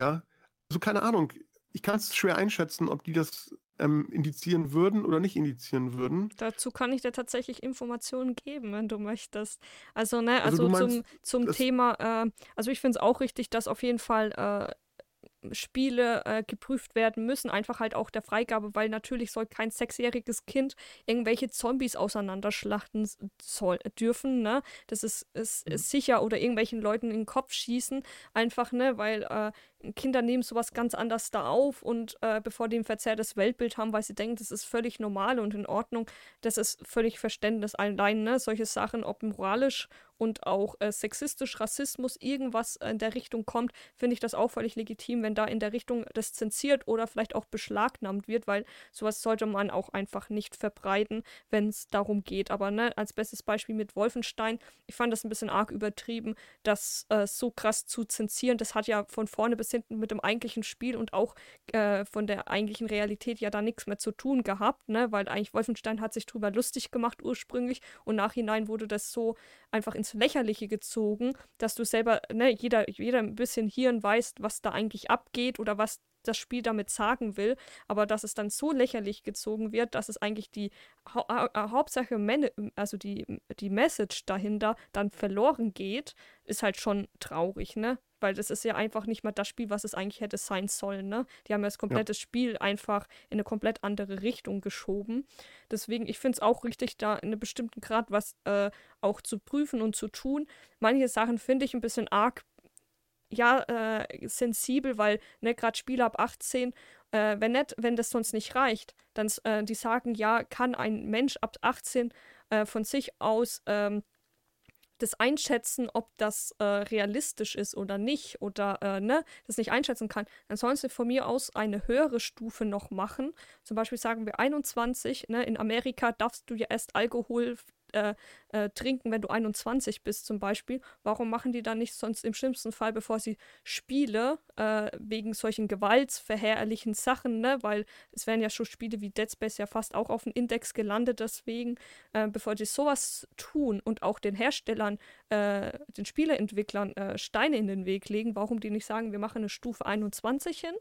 ja. Also keine Ahnung. Ich kann es schwer einschätzen, ob die das ähm, indizieren würden oder nicht indizieren würden. Dazu kann ich dir tatsächlich Informationen geben, wenn du möchtest. Also, ne, also, also meinst, zum, zum Thema, äh, also ich finde es auch richtig, dass auf jeden Fall äh, Spiele äh, geprüft werden müssen, einfach halt auch der Freigabe, weil natürlich soll kein sechsjähriges Kind irgendwelche Zombies auseinanderschlachten soll, dürfen, ne? Das ist, ist, ist mhm. sicher oder irgendwelchen Leuten in den Kopf schießen, einfach, ne, weil äh, Kinder nehmen sowas ganz anders da auf und äh, bevor die ein verzerrtes Weltbild haben, weil sie denken, das ist völlig normal und in Ordnung, das ist völlig Verständnis allein, ne? Solche Sachen, ob moralisch und auch äh, sexistisch, Rassismus, irgendwas in der Richtung kommt, finde ich das auch völlig legitim, wenn da in der Richtung das zensiert oder vielleicht auch beschlagnahmt wird, weil sowas sollte man auch einfach nicht verbreiten, wenn es darum geht. Aber ne, als bestes Beispiel mit Wolfenstein, ich fand das ein bisschen arg übertrieben, das äh, so krass zu zensieren. Das hat ja von vorne bis hinten mit dem eigentlichen Spiel und auch äh, von der eigentlichen Realität ja da nichts mehr zu tun gehabt, ne? Weil eigentlich Wolfenstein hat sich drüber lustig gemacht ursprünglich und nachhinein wurde das so einfach ins Lächerliche gezogen, dass du selber, ne, jeder, jeder ein bisschen Hirn weißt, was da eigentlich abgeht oder was das Spiel damit sagen will, aber dass es dann so lächerlich gezogen wird, dass es eigentlich die ha ha Hauptsache, also die, die Message dahinter dann verloren geht, ist halt schon traurig, ne? Weil das ist ja einfach nicht mal das Spiel, was es eigentlich hätte sein sollen, ne? Die haben ja das komplette ja. Spiel einfach in eine komplett andere Richtung geschoben. Deswegen, ich finde es auch richtig, da in einem bestimmten Grad was äh, auch zu prüfen und zu tun. Manche Sachen finde ich ein bisschen arg ja, äh, sensibel, weil, ne, gerade Spiele ab 18, äh, wenn nicht, wenn das sonst nicht reicht, dann, äh, die sagen, ja, kann ein Mensch ab 18 äh, von sich aus ähm, das einschätzen, ob das äh, realistisch ist oder nicht, oder, äh, ne, das nicht einschätzen kann, dann sollen sie von mir aus eine höhere Stufe noch machen. Zum Beispiel sagen wir 21, ne, in Amerika darfst du ja erst Alkohol äh, äh, trinken, wenn du 21 bist zum Beispiel. Warum machen die dann nicht sonst im schlimmsten Fall, bevor sie Spiele äh, wegen solchen gewaltsverherrlichen Sachen, ne? weil es werden ja schon Spiele wie Dead Space ja fast auch auf dem Index gelandet, deswegen, äh, bevor sie sowas tun und auch den Herstellern, äh, den Spieleentwicklern äh, Steine in den Weg legen, warum die nicht sagen, wir machen eine Stufe 21 hin.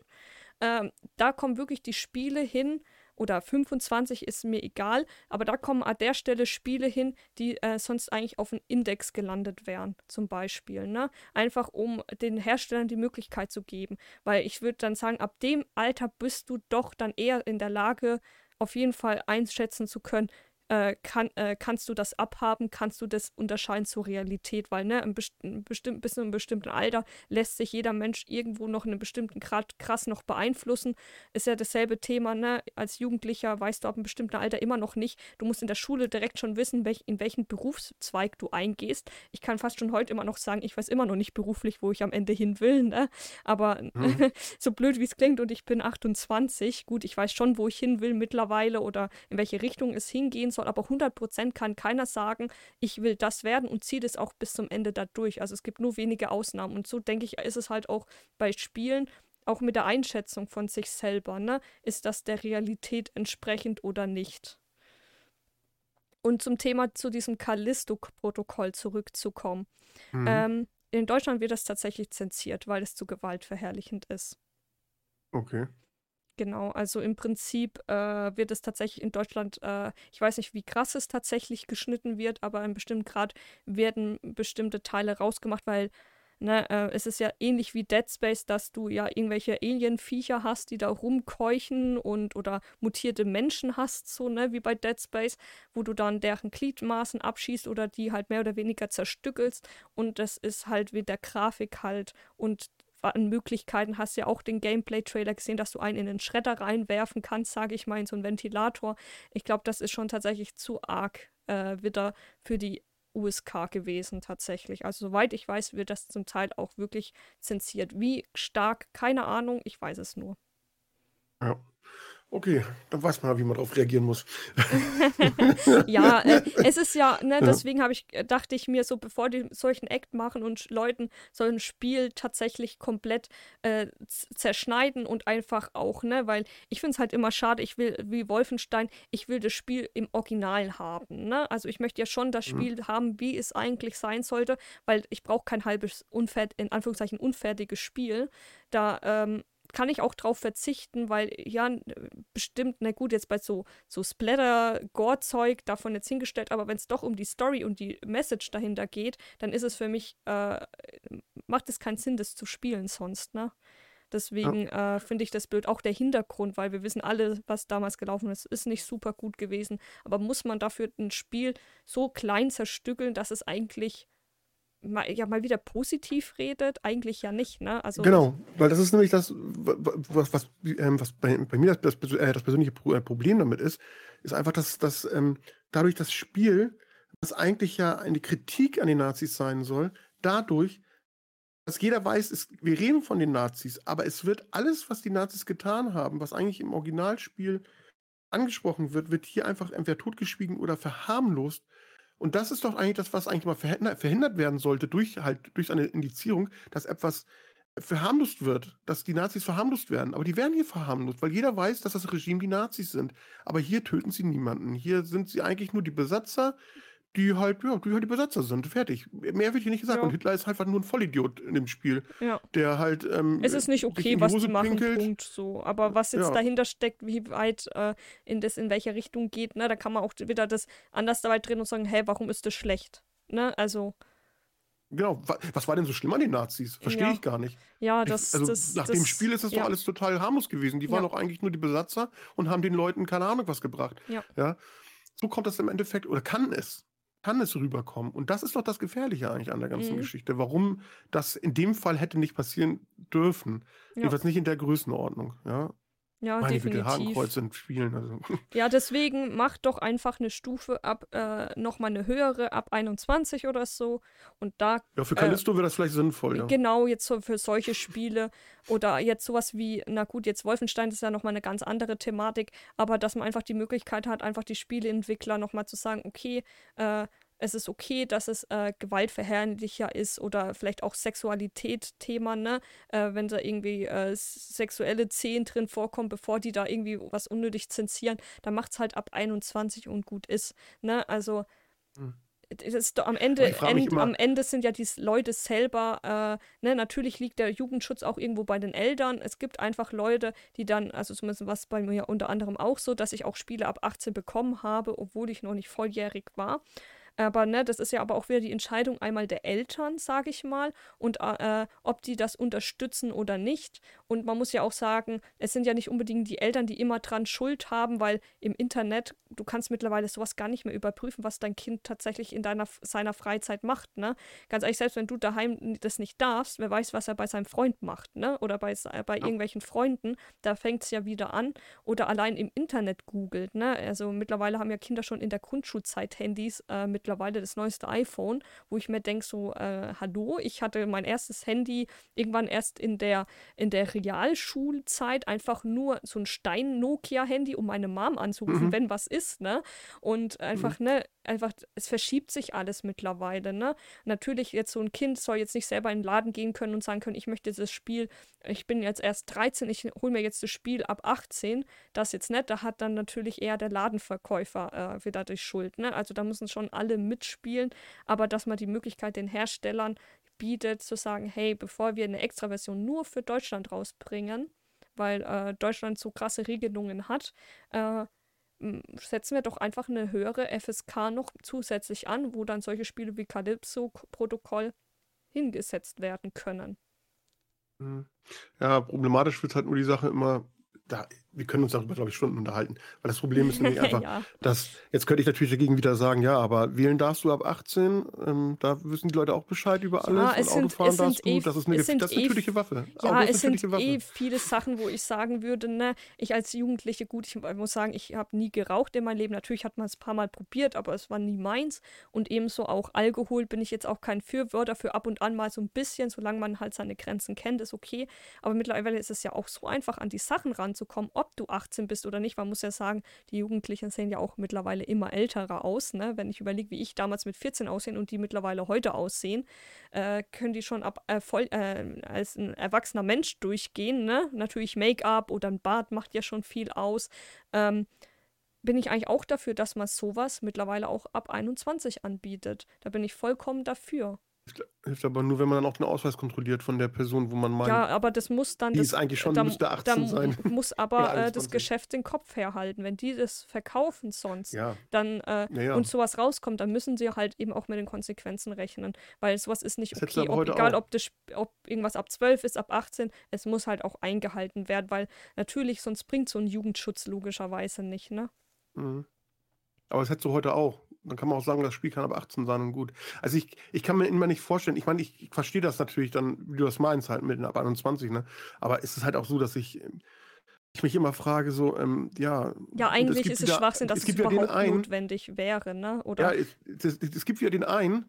Ähm, da kommen wirklich die Spiele hin, oder 25 ist mir egal, aber da kommen an der Stelle Spiele hin, die äh, sonst eigentlich auf dem Index gelandet wären, zum Beispiel. Ne? Einfach um den Herstellern die Möglichkeit zu geben. Weil ich würde dann sagen, ab dem Alter bist du doch dann eher in der Lage, auf jeden Fall einschätzen zu können, äh, kann, äh, kannst du das abhaben, kannst du das unterscheiden zur Realität, weil ne, im best bestimmt, bis zu einem bestimmten Alter lässt sich jeder Mensch irgendwo noch in einem bestimmten Grad krass noch beeinflussen. Ist ja dasselbe Thema, ne? Als Jugendlicher weißt du ab einem bestimmten Alter immer noch nicht. Du musst in der Schule direkt schon wissen, welch, in welchen Berufszweig du eingehst. Ich kann fast schon heute immer noch sagen, ich weiß immer noch nicht beruflich, wo ich am Ende hin will, ne? Aber mhm. so blöd wie es klingt und ich bin 28, gut, ich weiß schon, wo ich hin will mittlerweile oder in welche Richtung es hingehen soll aber 100% kann keiner sagen, ich will das werden und ziehe das auch bis zum Ende da durch. Also es gibt nur wenige Ausnahmen und so denke ich, ist es halt auch bei Spielen, auch mit der Einschätzung von sich selber, ne? Ist das der Realität entsprechend oder nicht? Und zum Thema zu diesem Callisto-Protokoll zurückzukommen. Mhm. Ähm, in Deutschland wird das tatsächlich zensiert, weil es zu gewaltverherrlichend ist. Okay. Genau, also im Prinzip äh, wird es tatsächlich in Deutschland, äh, ich weiß nicht, wie krass es tatsächlich geschnitten wird, aber in bestimmten Grad werden bestimmte Teile rausgemacht, weil ne, äh, es ist ja ähnlich wie Dead Space, dass du ja irgendwelche Alien-Viecher hast, die da rumkeuchen und oder mutierte Menschen hast, so ne, wie bei Dead Space, wo du dann deren Gliedmaßen abschießt oder die halt mehr oder weniger zerstückelst. Und das ist halt mit der Grafik halt und an Möglichkeiten. Hast ja auch den Gameplay-Trailer gesehen, dass du einen in den Schredder reinwerfen kannst, sage ich mal, in so einen Ventilator. Ich glaube, das ist schon tatsächlich zu arg äh, wieder für die USK gewesen, tatsächlich. Also, soweit ich weiß, wird das zum Teil auch wirklich zensiert. Wie stark, keine Ahnung, ich weiß es nur. Ja. Okay, dann weiß man, wie man darauf reagieren muss. ja, äh, es ist ja, ne, deswegen habe ich, äh, dachte ich mir so, bevor die solchen Act machen und Leuten so ein Spiel tatsächlich komplett äh, zerschneiden und einfach auch, ne, weil ich finde es halt immer schade, ich will, wie Wolfenstein, ich will das Spiel im Original haben, ne? Also ich möchte ja schon das mhm. Spiel mhm. haben, wie es eigentlich sein sollte, weil ich brauche kein halbes, unfert in Anführungszeichen unfertiges Spiel. Da, ähm, kann ich auch drauf verzichten, weil ja, bestimmt, na gut, jetzt bei so, so Splatter-Gore-Zeug davon jetzt hingestellt, aber wenn es doch um die Story und die Message dahinter geht, dann ist es für mich, äh, macht es keinen Sinn, das zu spielen sonst, ne? Deswegen ja. äh, finde ich das blöd. Auch der Hintergrund, weil wir wissen alle, was damals gelaufen ist, ist nicht super gut gewesen. Aber muss man dafür ein Spiel so klein zerstückeln, dass es eigentlich mal, ja mal wieder positiv redet, eigentlich ja nicht, ne? Also genau, weil das ist nämlich das, was, was, ähm, was bei, bei, mir das, das, äh, das persönliche äh, Problem damit ist, ist einfach, dass, dass ähm, dadurch das Spiel das eigentlich ja eine Kritik an den Nazis sein soll, dadurch, dass jeder weiß, es, wir reden von den Nazis, aber es wird alles, was die Nazis getan haben, was eigentlich im Originalspiel angesprochen wird, wird hier einfach entweder totgeschwiegen oder verharmlost. Und das ist doch eigentlich das, was eigentlich mal verhindert, werden sollte durch halt durch eine Indizierung, dass etwas verharmlost wird, dass die Nazis verharmlost werden. Aber die werden hier verharmlost, weil jeder weiß, dass das Regime die Nazis sind. Aber hier töten sie niemanden. Hier sind sie eigentlich nur die Besatzer, die halt, ja, die halt die Besatzer sind. Fertig. Mehr wird hier nicht gesagt. Ja. Und Hitler ist halt einfach nur ein Vollidiot in dem Spiel. Ja. Der halt. Ähm, es ist nicht okay, was die machen, pinkelt. Punkt. So. Aber was jetzt ja. dahinter steckt, wie weit äh, in das, in welche Richtung geht, ne, da kann man auch wieder das anders dabei drehen und sagen, hey, warum ist das schlecht? Ne? Also. Genau, was war denn so schlimm an den Nazis? Verstehe ja. ich gar nicht. Ja, das. Ich, also das, nach das, dem Spiel ist das ja. doch alles total harmlos gewesen. Die waren doch eigentlich nur die Besatzer und haben den Leuten keine Ahnung was gebracht. Ja. ja. So kommt das im Endeffekt, oder kann es kann es rüberkommen. Und das ist doch das Gefährliche eigentlich an der ganzen mhm. Geschichte. Warum das in dem Fall hätte nicht passieren dürfen. Ja. Jedenfalls nicht in der Größenordnung. Ja, ja, Meine definitiv. Güte, Hakenkreuz sind Spielen. Also. Ja, deswegen macht doch einfach eine Stufe ab, äh, nochmal eine höhere, ab 21 oder so. Und da. Ja, für Callisto äh, wäre das vielleicht sinnvoll, ja. Genau, jetzt so für solche Spiele. Oder jetzt sowas wie, na gut, jetzt Wolfenstein ist ja nochmal eine ganz andere Thematik, aber dass man einfach die Möglichkeit hat, einfach die Spieleentwickler nochmal zu sagen, okay, äh, es ist okay, dass es äh, gewaltverherrlicher ist oder vielleicht auch Sexualität-Thema, ne? Äh, wenn da irgendwie äh, sexuelle Szenen drin vorkommen, bevor die da irgendwie was unnötig zensieren, dann macht es halt ab 21 und gut ist, ne? Also. Hm. Das ist am Ende, end, am Ende sind ja die Leute selber, äh, ne, natürlich liegt der Jugendschutz auch irgendwo bei den Eltern. Es gibt einfach Leute, die dann, also zumindest was bei mir unter anderem auch so, dass ich auch Spiele ab 18 bekommen habe, obwohl ich noch nicht volljährig war. Aber ne, das ist ja aber auch wieder die Entscheidung einmal der Eltern, sage ich mal, und äh, ob die das unterstützen oder nicht. Und man muss ja auch sagen, es sind ja nicht unbedingt die Eltern, die immer dran Schuld haben, weil im Internet, du kannst mittlerweile sowas gar nicht mehr überprüfen, was dein Kind tatsächlich in deiner seiner Freizeit macht, ne? Ganz ehrlich, selbst wenn du daheim das nicht darfst, wer weiß, was er bei seinem Freund macht, ne? Oder bei, bei irgendwelchen Freunden, da fängt es ja wieder an. Oder allein im Internet googelt, ne? Also mittlerweile haben ja Kinder schon in der Grundschulzeit Handys äh, mit mittlerweile das neueste iPhone, wo ich mir denke, so, äh, hallo, ich hatte mein erstes Handy irgendwann erst in der, in der Realschulzeit einfach nur so ein Stein-Nokia-Handy, um meine Mom anzurufen, mhm. wenn was ist, ne? Und einfach, mhm. ne, einfach, es verschiebt sich alles mittlerweile, ne? Natürlich, jetzt so ein Kind soll jetzt nicht selber in den Laden gehen können und sagen können, ich möchte dieses Spiel, ich bin jetzt erst 13, ich hole mir jetzt das Spiel ab 18. Das jetzt nicht, da hat dann natürlich eher der Ladenverkäufer äh, wieder die Schuld, ne? Also da müssen schon alle mitspielen, aber dass man die Möglichkeit den Herstellern bietet, zu sagen, hey, bevor wir eine Extraversion nur für Deutschland rausbringen, weil äh, Deutschland so krasse Regelungen hat, äh, setzen wir doch einfach eine höhere FSK noch zusätzlich an, wo dann solche Spiele wie Calypso-Protokoll hingesetzt werden können. Mhm. Ja, problematisch wird halt nur die Sache immer, da, wir können uns darüber, glaube ich, Stunden unterhalten. Weil das Problem ist nämlich einfach, ja. dass, jetzt könnte ich natürlich dagegen wieder sagen, ja, aber wählen darfst du ab 18, ähm, da wissen die Leute auch Bescheid über alles ja, und Autofahren darfst du, eh, das ist eine, das ist eine eh, tödliche Waffe. Ja, es sind Waffe. eh viele Sachen, wo ich sagen würde, ne, ich als Jugendliche, gut, ich muss sagen, ich habe nie geraucht in meinem Leben. Natürlich hat man es ein paar Mal probiert, aber es war nie meins. Und ebenso auch Alkohol bin ich jetzt auch kein Fürwörter für ab und an mal so ein bisschen, solange man halt seine Grenzen kennt, ist okay. Aber mittlerweile ist es ja auch so einfach, an die Sachen ranzukommen, ob du 18 bist oder nicht. Man muss ja sagen, die Jugendlichen sehen ja auch mittlerweile immer älterer aus. Ne? Wenn ich überlege, wie ich damals mit 14 aussehen und die mittlerweile heute aussehen, äh, können die schon ab, äh, voll, äh, als ein erwachsener Mensch durchgehen. Ne? Natürlich Make-up oder ein Bart macht ja schon viel aus. Ähm, bin ich eigentlich auch dafür, dass man sowas mittlerweile auch ab 21 anbietet. Da bin ich vollkommen dafür. Hilft aber nur, wenn man dann auch den Ausweis kontrolliert von der Person, wo man meint. Ja, aber das muss dann. Die das, ist eigentlich schon, da, müsste 18 da sein. muss aber äh, das Geschäft den Kopf herhalten. Wenn die das verkaufen sonst, ja. dann äh, ja, ja. und sowas rauskommt, dann müssen sie halt eben auch mit den Konsequenzen rechnen. Weil sowas ist nicht das okay. Ob, egal, ob, das, ob irgendwas ab 12 ist, ab 18, es muss halt auch eingehalten werden, weil natürlich sonst bringt so ein Jugendschutz logischerweise nicht, ne? Mhm. Aber das hättest du heute auch. Dann kann man auch sagen, das Spiel kann ab 18 sein und gut. Also ich, ich kann mir immer nicht vorstellen, ich meine, ich, ich verstehe das natürlich dann, wie du das meinst, halt mit ab 21, ne? Aber es ist halt auch so, dass ich, ich mich immer frage, so, ähm, ja. Ja, eigentlich es ist es Schwachsinn, dass es, es überhaupt einen, notwendig wäre, ne? Oder? Ja, es, es, es gibt wieder den einen,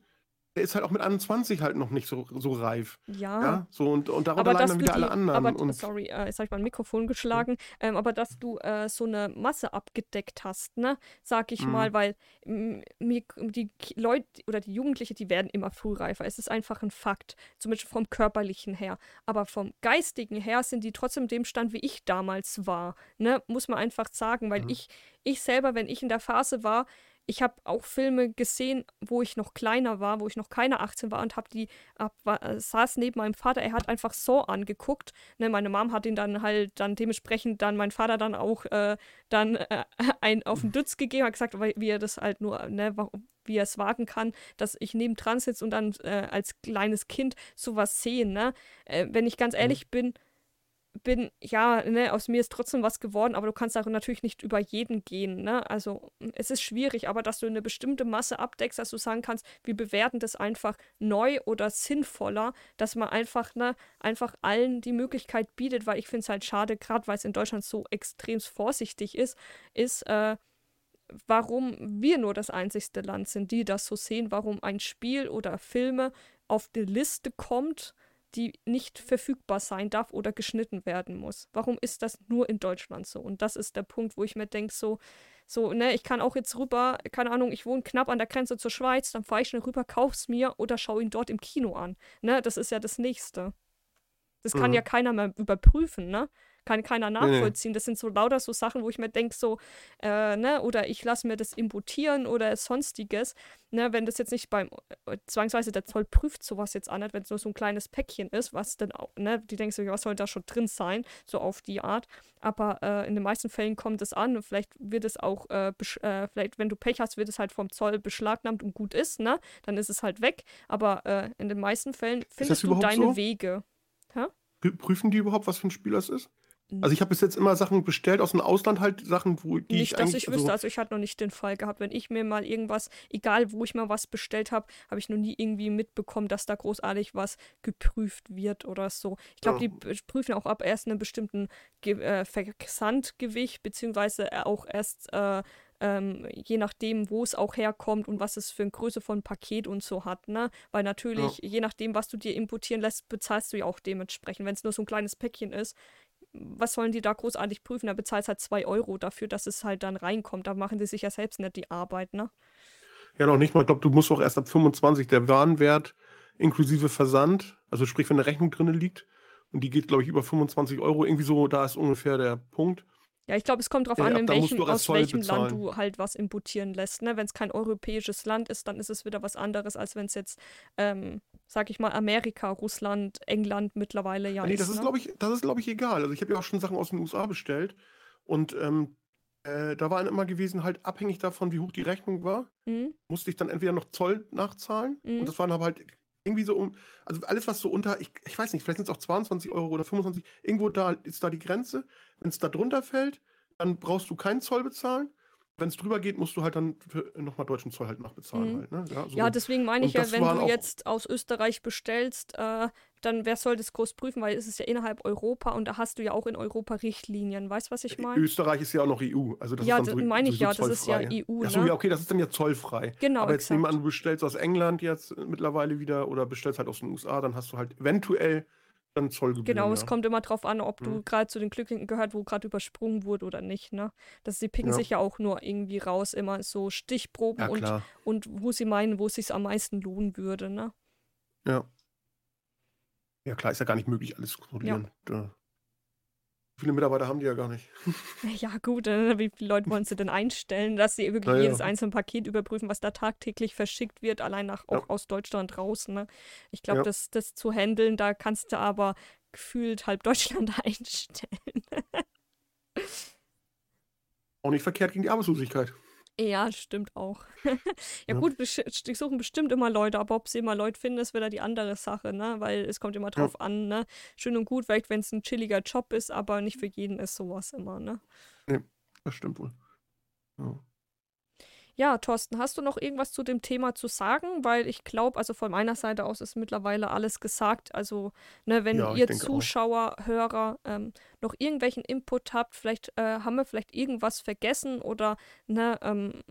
der ist halt auch mit 21 halt noch nicht so, so reif. Ja. ja? So, und, und darunter leiden dann wieder alle anderen. Aber, und, sorry, äh, jetzt habe ich mein Mikrofon geschlagen. Ähm, aber dass du äh, so eine Masse abgedeckt hast, ne, sag ich mhm. mal, weil mir, die Leute oder die Jugendlichen, die werden immer frühreifer. Es ist einfach ein Fakt. Zumindest vom körperlichen her. Aber vom geistigen her sind die trotzdem dem Stand, wie ich damals war. Ne? Muss man einfach sagen, weil mhm. ich, ich selber, wenn ich in der Phase war, ich habe auch Filme gesehen, wo ich noch kleiner war, wo ich noch keine 18 war und habe die, hab, war, äh, saß neben meinem Vater, er hat einfach so angeguckt. Ne, meine Mom hat ihn dann halt dann dementsprechend dann mein Vater dann auch äh, dann äh, ein auf den Dütz gegeben, hat gesagt, wie er das halt nur, ne, wie er es wagen kann, dass ich neben dran sitze und dann äh, als kleines Kind sowas sehen, ne? Äh, wenn ich ganz mhm. ehrlich mhm. bin, bin, ja, ne, aus mir ist trotzdem was geworden, aber du kannst auch natürlich nicht über jeden gehen, ne? Also es ist schwierig, aber dass du eine bestimmte Masse abdeckst, dass du sagen kannst, wir bewerten das einfach neu oder sinnvoller, dass man einfach, ne, einfach allen die Möglichkeit bietet, weil ich finde es halt schade, gerade weil es in Deutschland so extrem vorsichtig ist, ist, äh, warum wir nur das einzigste Land sind, die das so sehen, warum ein Spiel oder Filme auf die Liste kommt, die nicht verfügbar sein darf oder geschnitten werden muss. Warum ist das nur in Deutschland so? Und das ist der Punkt, wo ich mir denke, so, so, ne, ich kann auch jetzt rüber, keine Ahnung, ich wohne knapp an der Grenze zur Schweiz, dann fahre ich schnell rüber, kauf's mir oder schau ihn dort im Kino an. Ne, das ist ja das Nächste. Das kann mhm. ja keiner mehr überprüfen, ne? Kann keiner nachvollziehen. Nee. Das sind so lauter so Sachen, wo ich mir denke, so, äh, ne, oder ich lasse mir das importieren oder sonstiges. Ne, wenn das jetzt nicht beim, äh, zwangsweise der Zoll prüft sowas jetzt an, wenn es nur so ein kleines Päckchen ist, was denn auch, ne, die denken so, was soll da schon drin sein, so auf die Art. Aber äh, in den meisten Fällen kommt es an und vielleicht wird es auch, äh, äh, vielleicht, wenn du Pech hast, wird es halt vom Zoll beschlagnahmt und gut ist, ne, dann ist es halt weg. Aber in den meisten Fällen findest du deine so? Wege. Ha? Prüfen die überhaupt, was für ein Spiel das ist? Also ich habe bis jetzt immer Sachen bestellt aus dem Ausland, halt Sachen, wo die Nicht, ich dass ich wüsste, also, also ich hatte noch nicht den Fall gehabt. Wenn ich mir mal irgendwas, egal wo ich mal was bestellt habe, habe ich noch nie irgendwie mitbekommen, dass da großartig was geprüft wird oder so. Ich glaube, ja. die prüfen auch ab erst einen bestimmten Ge äh, Versandgewicht, beziehungsweise auch erst äh, ähm, je nachdem, wo es auch herkommt und was es für eine Größe von Paket und so hat, ne? Weil natürlich, ja. je nachdem, was du dir importieren lässt, bezahlst du ja auch dementsprechend. Wenn es nur so ein kleines Päckchen ist, was sollen die da großartig prüfen? Da bezahlst halt zwei Euro dafür, dass es halt dann reinkommt. Da machen die sich ja selbst nicht die Arbeit, ne? Ja, noch nicht mal. Ich glaube, du musst auch erst ab 25 der Warenwert inklusive Versand, also sprich, wenn eine Rechnung drin liegt und die geht, glaube ich, über 25 Euro, irgendwie so, da ist ungefähr der Punkt. Ja, ich glaube, es kommt darauf ja, an, in welchem, aus welchem bezahlen. Land du halt was importieren lässt. Ne? Wenn es kein europäisches Land ist, dann ist es wieder was anderes, als wenn es jetzt, ähm, sag ich mal, Amerika, Russland, England mittlerweile ja nee, ist. Das ist, ne? glaube ich, das ist, glaube ich, egal. Also ich habe ja auch schon Sachen aus den USA bestellt und ähm, äh, da war immer gewesen, halt abhängig davon, wie hoch die Rechnung war, mhm. musste ich dann entweder noch Zoll nachzahlen mhm. und das waren aber halt irgendwie so um, also alles, was so unter, ich, ich weiß nicht, vielleicht sind es auch 22 Euro oder 25, irgendwo da ist da die Grenze. Wenn es da drunter fällt, dann brauchst du keinen Zoll bezahlen. Wenn es drüber geht, musst du halt dann nochmal deutschen Zoll halt nachbezahlen. Mhm. Halt, ne? ja, so. ja, deswegen meine ich ja, wenn du jetzt aus Österreich bestellst, äh, dann wer soll das groß prüfen, weil es ist ja innerhalb Europa und da hast du ja auch in Europa Richtlinien. Weißt du, was ich meine? Österreich ist ja auch noch EU. Also das ja, ist dann so, meine ich so ja, das ist ja EU. Achso, ne? ja, okay, das ist dann ja zollfrei. Genau. Aber jetzt nehmen wir an, du bestellst aus England jetzt mittlerweile wieder oder bestellst halt aus den USA, dann hast du halt eventuell dann Zollgebühren. Genau, ja. es kommt immer drauf an, ob mhm. du gerade zu den Glücklichen gehört, wo gerade übersprungen wurde oder nicht. Ne? Das, sie picken ja. sich ja auch nur irgendwie raus, immer so Stichproben ja, und, und wo sie meinen, wo es sich am meisten lohnen würde. Ne? Ja. Ja, klar, ist ja gar nicht möglich, alles zu kontrollieren. Ja. Viele Mitarbeiter haben die ja gar nicht. Ja, gut, äh, wie viele Leute wollen sie denn einstellen, dass sie wirklich naja. jedes einzelne Paket überprüfen, was da tagtäglich verschickt wird, allein nach, ja. auch aus Deutschland raus. Ne? Ich glaube, ja. das, das zu handeln, da kannst du aber gefühlt halb Deutschland einstellen. auch nicht verkehrt gegen die Arbeitslosigkeit. Ja, stimmt auch. ja, ja, gut, die suchen bestimmt immer Leute, aber ob sie immer Leute finden, ist wieder die andere Sache, ne? Weil es kommt immer drauf ja. an, ne? Schön und gut, vielleicht, wenn es ein chilliger Job ist, aber nicht für jeden ist sowas immer, ne? Nee, das stimmt wohl. Ja. Ja, Thorsten, hast du noch irgendwas zu dem Thema zu sagen? Weil ich glaube, also von meiner Seite aus ist mittlerweile alles gesagt. Also, ne, wenn Ja, ihr denke auch. Zuschauer, Hörer ähm, noch irgendwelchen Input habt, vielleicht äh, haben wir vielleicht irgendwas vergessen oder ne, ähm,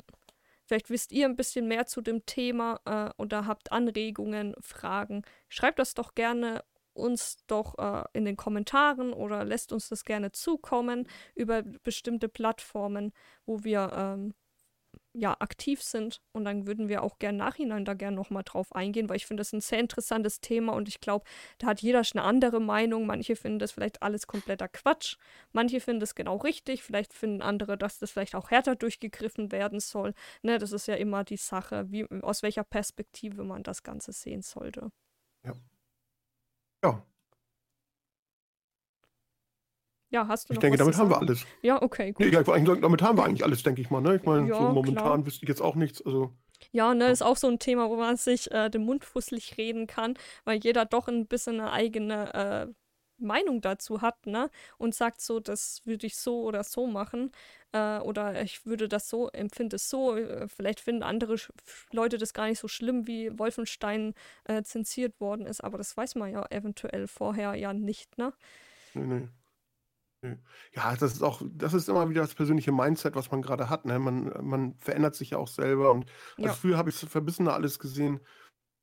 vielleicht wisst ihr ein bisschen mehr zu dem Thema äh, oder habt Anregungen, Fragen. Schreibt das doch gerne uns doch äh, in den Kommentaren oder lässt uns das gerne zukommen über bestimmte Plattformen, wo wir ähm, ja, aktiv sind. Und dann würden wir auch gern nachhinein da gern nochmal drauf eingehen, weil ich finde, das ist ein sehr interessantes Thema und ich glaube, da hat jeder schon eine andere Meinung. Manche finden das vielleicht alles kompletter Quatsch. Manche finden das genau richtig. Vielleicht finden andere, dass das vielleicht auch härter durchgegriffen werden soll. Ne, das ist ja immer die Sache, wie, aus welcher Perspektive man das Ganze sehen sollte. Ja. Ja, Ja, hast du ich noch denke, was zu damit haben wir alles. Ja, okay, Nee, gut. ja, eigentlich- damit haben wir eigentlich alles, denke ich mal. Ne? Ich meine, so Ja, klar. momentan wüsste ich jetzt auch nichts. Also, Ja, ne, Ja. ist auch so ein Thema, wo man sich äh, den Mund fusselig reden kann, weil jeder doch ein bisschen eine eigene äh, Meinung dazu hat, ne? Und sagt so, das würde ich so oder so machen. Äh, oder ich würde das so, empfinde es so. Äh, vielleicht finden andere Sch- Leute das gar nicht so schlimm, wie Wolfenstein äh, zensiert worden ist, aber das weiß man ja eventuell vorher ja nicht, ne? nee, nee. Nee. Ja, das ist auch, das ist immer wieder das persönliche Mindset, was man gerade hat. Ne? Man, man verändert sich ja auch selber. Und also Ja. früher habe ich verbissener alles gesehen.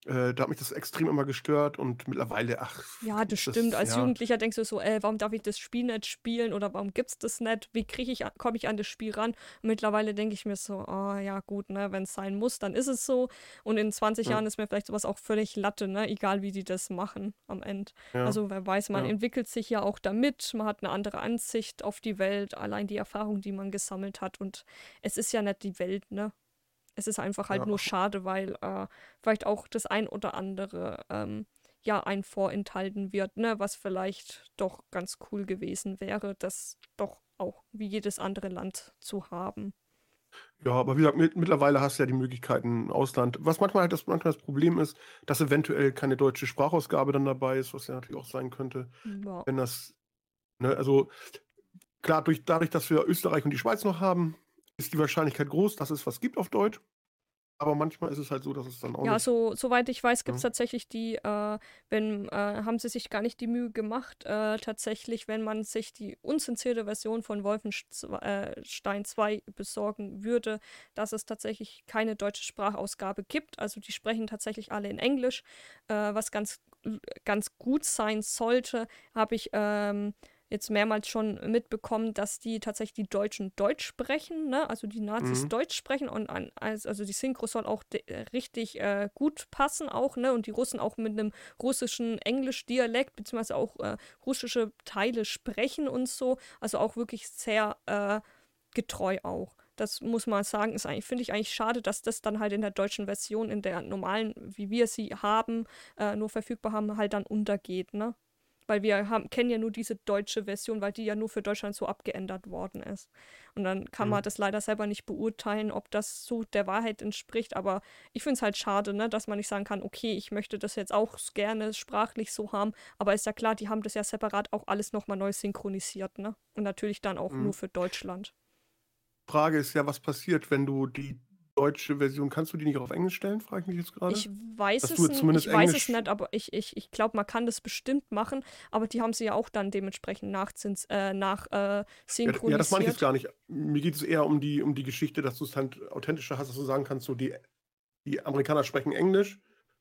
Äh, da hat mich das extrem immer gestört und mittlerweile, ach, Ja, das das, stimmt. Als ja, Jugendlicher denkst du so, ey, warum darf ich das Spiel nicht spielen oder warum gibt's das nicht? Wie kriege ich, komme ich an das Spiel ran? Und mittlerweile denke ich mir so, oh ja, gut, ne, wenn es sein muss, dann ist es so. Und in 20 ja, Jahren ist mir vielleicht sowas auch völlig Latte, ne? Egal wie die das machen am Ende. ja, Also wer weiß, man entwickelt sich ja auch damit, man hat eine andere Ansicht auf die Welt, allein die Erfahrung, die man gesammelt hat. Und es ist ja nicht die Welt, ne? Es ist einfach halt ja, nur schade, weil äh, vielleicht auch das ein oder andere ähm, ja ein vorenthalten wird, ne, was vielleicht doch ganz cool gewesen wäre, das doch auch wie jedes andere Land zu haben. ja, aber wie gesagt, mit, mittlerweile hast du ja die Möglichkeiten im Ausland. Was manchmal halt das, manchmal das Problem ist, dass eventuell keine deutsche Sprachausgabe dann dabei ist, was ja natürlich auch sein könnte, Ja. wenn das, ne, also klar, durch, dadurch, dass wir Österreich und die Schweiz noch haben, ist die Wahrscheinlichkeit groß, dass es was gibt auf Deutsch. Aber manchmal ist es halt so, dass es dann auch Ja, so, soweit ich weiß, gibt es Ne? tatsächlich die, äh, wenn, äh, haben sie sich gar nicht die Mühe gemacht, äh, tatsächlich, wenn man sich die unzensierte Version von Wolfenstein 2 besorgen würde, dass es tatsächlich keine deutsche Sprachausgabe gibt. Also die sprechen tatsächlich alle in Englisch, äh, was ganz, ganz gut sein sollte, habe ich ähm, jetzt mehrmals schon mitbekommen, dass die tatsächlich die Deutschen Deutsch sprechen, ne? Also die Nazis Mhm. Deutsch sprechen und an, als- also die Synchro soll auch äh, richtig äh, gut passen auch, ne? Und die Russen auch mit einem russischen Englisch-Dialekt, beziehungsweise auch äh, russische Teile sprechen und so. Also auch wirklich sehr äh, getreu auch. Das muss man sagen, ist eigentlich, finde ich eigentlich schade, dass das dann halt in der deutschen Version, in der normalen, wie wir sie haben, äh, nur verfügbar haben, halt dann untergeht, ne? Weil wir haben, kennen ja nur diese deutsche Version, weil die ja nur für Deutschland so abgeändert worden ist. Und dann kann man Mhm. das leider selber nicht beurteilen, ob das so der Wahrheit entspricht. Aber ich finde es halt schade, ne, dass man nicht sagen kann, okay, ich möchte das jetzt auch gerne sprachlich so haben. Aber ist ja klar, die haben das ja separat auch alles nochmal neu synchronisiert, ne? Und natürlich dann auch nur Mhm. für Deutschland. Frage ist ja, was passiert, wenn du die deutsche Version, kannst du die nicht auf Englisch stellen, frage ich mich jetzt gerade? Ich weiß Dass es, du n- zumindest ich weiß es Englisch. nicht, aber ich, ich, ich glaube, man kann das bestimmt machen. Aber die haben sie ja auch dann dementsprechend nachzins, äh, nach äh, Ja, d- ja, das meine ich jetzt synchronisiert. gar nicht. Mir geht es eher um die, um die Geschichte, dass du es halt authentischer hast, dass du sagen kannst, so die, die Amerikaner sprechen Englisch,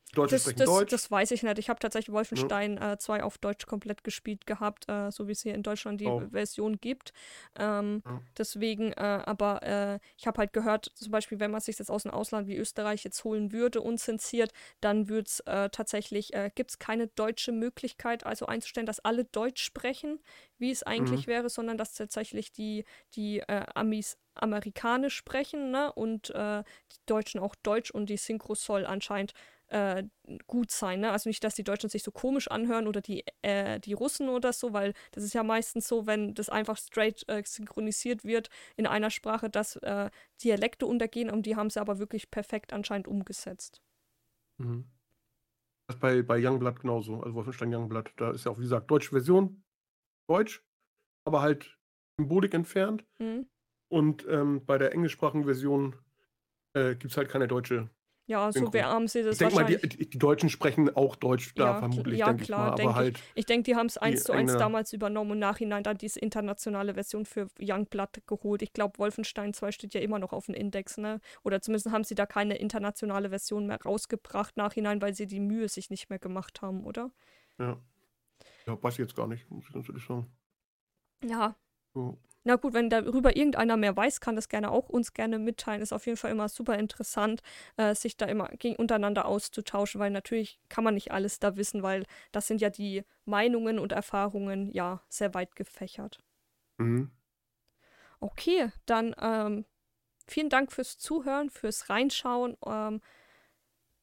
die Deutschen Das, sprechen das, Deutsch. das weiß ich nicht. Ich habe tatsächlich? Wolfenstein äh, 2 auf Deutsch komplett gespielt gehabt, äh, so wie es hier in Deutschland die Oh. Version gibt. Ähm, Ja. deswegen, äh, aber äh, ich habe halt gehört, zum Beispiel, wenn man sich das aus dem Ausland wie Österreich jetzt holen würde, unzensiert, dann wird es äh, tatsächlich, äh, gibt es keine deutsche Möglichkeit, also einzustellen, dass alle Deutsch sprechen, wie es eigentlich Mhm. wäre, sondern dass tatsächlich die, die äh, Amis Amerikanisch sprechen, ne? Und äh, die Deutschen auch Deutsch und die Synchro soll anscheinend äh, gut sein, ne? Also nicht, dass die Deutschen sich so komisch anhören oder die, äh, die Russen oder so, weil das ist ja meistens so, wenn das einfach straight äh, synchronisiert wird in einer Sprache, dass äh, Dialekte untergehen und die haben sie aber wirklich perfekt anscheinend umgesetzt. Mhm. Das ist bei, bei Youngblood genauso, also Wolfenstein Youngblood. Da ist ja auch, wie gesagt, deutsche Version, Deutsch, aber halt Symbolik entfernt. Mhm. Und ähm, bei der englischsprachigen Version äh, gibt es halt keine deutsche ja, so haben sie das Ich denke mal, die, wahrscheinlich. die, Deutschen sprechen auch Deutsch da Ja, vermutlich, ja denke ich klar, mal. denke Aber halt, ich. Ich denke, die haben es eins zu eins damals übernommen und nachhinein dann diese internationale Version für Youngblood geholt. Ich glaube, Wolfenstein 2 steht ja immer noch auf dem Index, ne? Oder zumindest haben sie da keine internationale Version mehr rausgebracht nachhinein, weil sie die Mühe sich nicht mehr gemacht haben, oder? ja. ja, weiß ich jetzt gar nicht, muss ich natürlich sagen. Ja. Na gut, wenn darüber irgendeiner mehr weiß, kann das gerne auch uns gerne mitteilen. Ist auf jeden Fall immer super interessant, äh, sich da immer gegen untereinander auszutauschen, weil natürlich kann man nicht alles da wissen, weil das sind ja die Meinungen und Erfahrungen ja sehr weit gefächert. Mhm. Okay, dann ähm, vielen Dank fürs Zuhören, fürs Reinschauen. Ähm,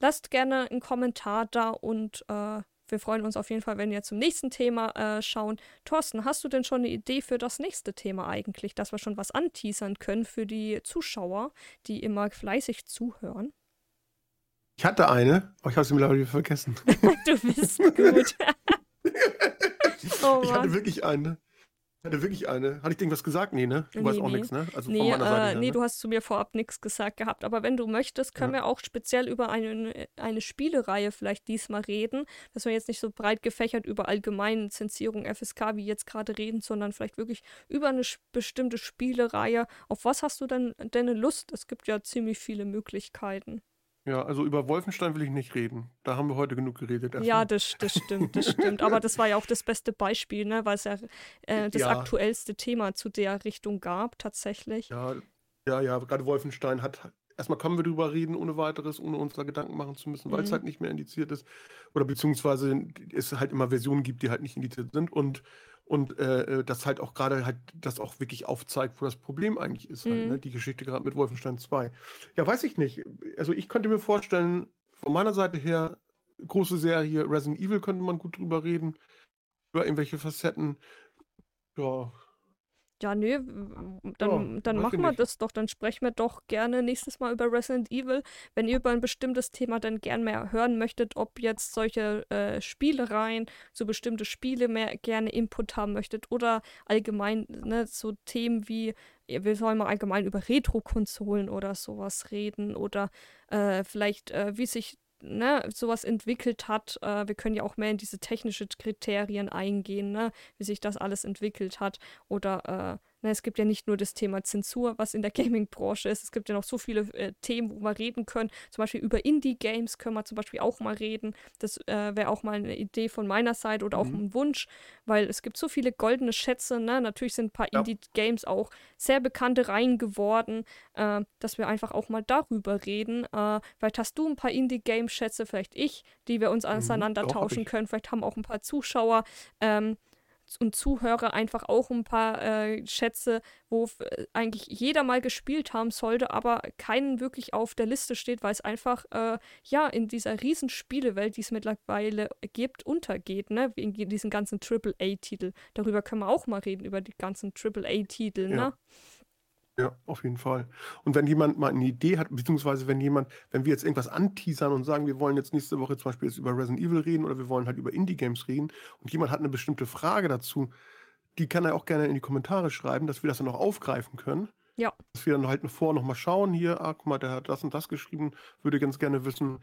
lasst gerne einen Kommentar da und äh, wir freuen uns auf jeden Fall, wenn wir zum nächsten Thema äh, schauen. Thorsten, hast du denn schon eine Idee für das nächste Thema eigentlich, dass wir schon was anteasern können für die Zuschauer, die immer fleißig zuhören? Ich hatte eine, aber ich habe sie mittlerweile wieder vergessen. du bist gut. oh ich hatte wirklich eine. Ich hatte wirklich eine. Hatte ich dir irgendwas gesagt? Nee, ne? Du weißt Nee, auch nee. nichts, ne? Also von Nee, meiner Seite äh, her, nee, ne? du hast zu mir vorab nichts gesagt gehabt. Aber wenn du möchtest, können wir auch speziell über eine, eine Spielereihe vielleicht diesmal reden. Dass wir jetzt nicht so breit gefächert über allgemeine Zensierung FSK wie jetzt gerade reden, sondern vielleicht wirklich über eine bestimmte Spielereihe. Auf was hast du denn, denn Lust? Es gibt ja ziemlich viele Möglichkeiten. Ja, also über Wolfenstein will ich nicht reden. Da haben wir heute genug geredet. Ja, erstmal. das, das stimmt, das stimmt. Aber das war ja auch das beste Beispiel, ne? weil es ja äh, das Ja. aktuellste Thema zu der Richtung gab, tatsächlich. Ja, ja, ja, gerade Wolfenstein hat. Erstmal können wir drüber reden, ohne weiteres, ohne uns da Gedanken machen zu müssen, weil es Mhm. halt nicht mehr indiziert ist. Oder beziehungsweise es halt immer Versionen gibt, die halt nicht indiziert sind und, und äh, äh, das halt auch gerade halt das auch wirklich aufzeigt, wo das Problem eigentlich ist. Halt, Mhm. ne? Die Geschichte gerade mit Wolfenstein 2. Ja, weiß ich nicht. Also ich könnte mir vorstellen, von meiner Seite her, große Serie Resident Evil könnte man gut drüber reden. Über irgendwelche Facetten. Ja, Ja, nö, w- dann, Ja, dann machen wir das doch. Dann sprechen wir doch gerne nächstes Mal über Resident Evil. Wenn ihr über ein bestimmtes Thema dann gern mehr hören möchtet, ob jetzt solche äh, Spielereien, so bestimmte Spiele mehr gerne Input haben möchtet oder allgemein ne, so Themen wie, wir sollen mal allgemein über Retro-Konsolen oder sowas reden oder äh, vielleicht, äh, wie sich ne, sowas entwickelt hat. Äh, wir können ja auch mehr in diese technischen Kriterien eingehen, ne, wie sich das alles entwickelt hat. Oder äh, ne, es gibt ja nicht nur das Thema Zensur, was in der Gaming-Branche ist. Es gibt ja noch so viele äh, Themen, wo wir reden können. Zum Beispiel über Indie-Games können wir zum Beispiel auch mal reden. Das äh, wäre auch mal eine Idee von meiner Seite oder auch Mhm. ein Wunsch, weil es gibt so viele goldene Schätze. Ne? Natürlich sind ein paar Ja. Indie-Games auch sehr bekannte Reihen geworden, äh, dass wir einfach auch mal darüber reden. Äh, vielleicht hast du ein paar Indie-Game-Schätze, vielleicht ich, die wir uns Mhm, auseinander doch, hab tauschen ich. können. Vielleicht haben auch ein paar Zuschauer ähm, und Zuhörer einfach auch ein paar äh, Schätze, wo äh, eigentlich jeder mal gespielt haben sollte, aber keinen wirklich auf der Liste steht, weil es einfach äh, ja in dieser riesen Spielewelt, die es mittlerweile gibt, untergeht, ne? Wegen diesen ganzen AAA-Titel. Darüber können wir auch mal reden, über die ganzen AAA-Titel, ne? Ja. Auf jeden Fall. Und wenn jemand mal eine Idee hat, beziehungsweise wenn jemand, wenn wir jetzt irgendwas anteasern und sagen, wir wollen jetzt nächste Woche zum Beispiel jetzt über Resident Evil reden oder wir wollen halt über Indie-Games reden und jemand hat eine bestimmte Frage dazu, die kann er auch gerne in die Kommentare schreiben, dass wir das dann auch aufgreifen können. Ja. Dass wir dann halt vor nochmal schauen, hier, ah, guck mal, der hat das und das geschrieben, würde ganz gerne wissen,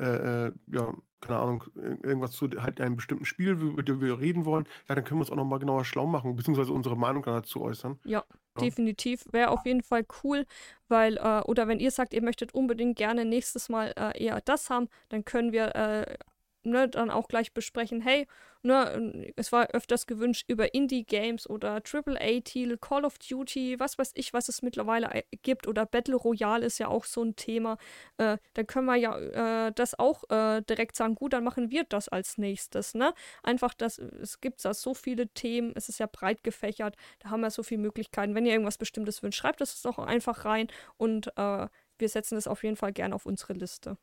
äh, äh, ja, keine Ahnung, ir- irgendwas zu halt einem bestimmten Spiel, über das wir reden wollen, ja, dann können wir uns auch nochmal genauer schlau machen, beziehungsweise unsere Meinung dazu äußern. Ja, Ja. definitiv. Wäre auf jeden Fall cool, weil, äh, oder wenn ihr sagt, ihr möchtet unbedingt gerne nächstes Mal äh, eher das haben, dann können wir äh, ne, dann auch gleich besprechen, hey, ne, es war öfters gewünscht über Indie-Games oder AAA-Titel, Call of Duty, was weiß ich, was es mittlerweile gibt, oder Battle Royale ist ja auch so ein Thema. Äh, dann können wir ja äh, das auch äh, direkt sagen, gut, dann machen wir das als nächstes, ne? Einfach, dass es gibt da so viele Themen, es ist ja breit gefächert, da haben wir so viele Möglichkeiten. Wenn ihr irgendwas Bestimmtes wünscht, schreibt es doch einfach rein und äh, wir setzen das auf jeden Fall gerne auf unsere Liste.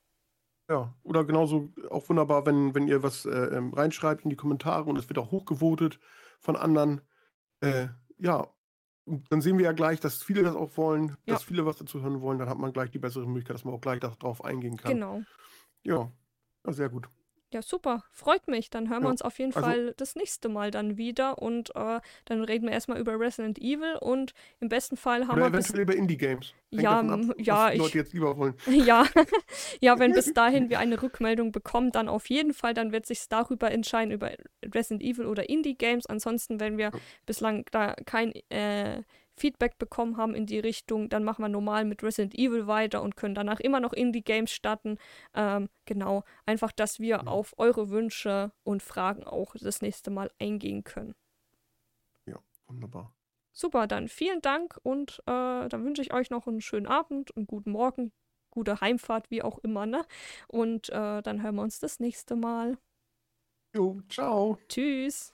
Ja, oder genauso auch wunderbar, wenn, wenn ihr was äh, ähm, reinschreibt in die Kommentare und es wird auch hochgevotet von anderen. Äh, ja, und dann sehen wir ja gleich, dass viele das auch wollen, Ja. dass viele was dazu hören wollen. Dann hat man gleich die bessere Möglichkeit, dass man auch gleich darauf eingehen kann. Genau. Ja, ja, sehr gut. Ja, super. Freut mich. Dann hören wir Ja, uns auf jeden also- Fall das nächste Mal dann wieder und äh, dann reden wir erstmal über Resident Evil und im besten Fall haben Oder wir eventuell über Indie-Games. Ja, ab, ja, ich- Leute jetzt lieber wollen. Ja, ja, wenn bis dahin wir eine Rückmeldung bekommen, dann auf jeden Fall, dann wird sich darüber entscheiden, über Resident Evil oder Indie-Games. Ansonsten, wenn wir bislang da kein äh, Feedback bekommen haben in die Richtung, dann machen wir normal mit Resident Evil weiter und können danach immer noch Indie-Games starten. Ähm, genau, einfach, dass wir Mhm. auf eure Wünsche und Fragen auch das nächste Mal eingehen können. Wunderbar. Super, dann vielen Dank und äh, dann wünsche ich euch noch einen schönen Abend, einen guten Morgen, gute Heimfahrt, wie auch immer, ne? Und äh, dann hören wir uns das nächste Mal. Jo, ciao. Tschüss.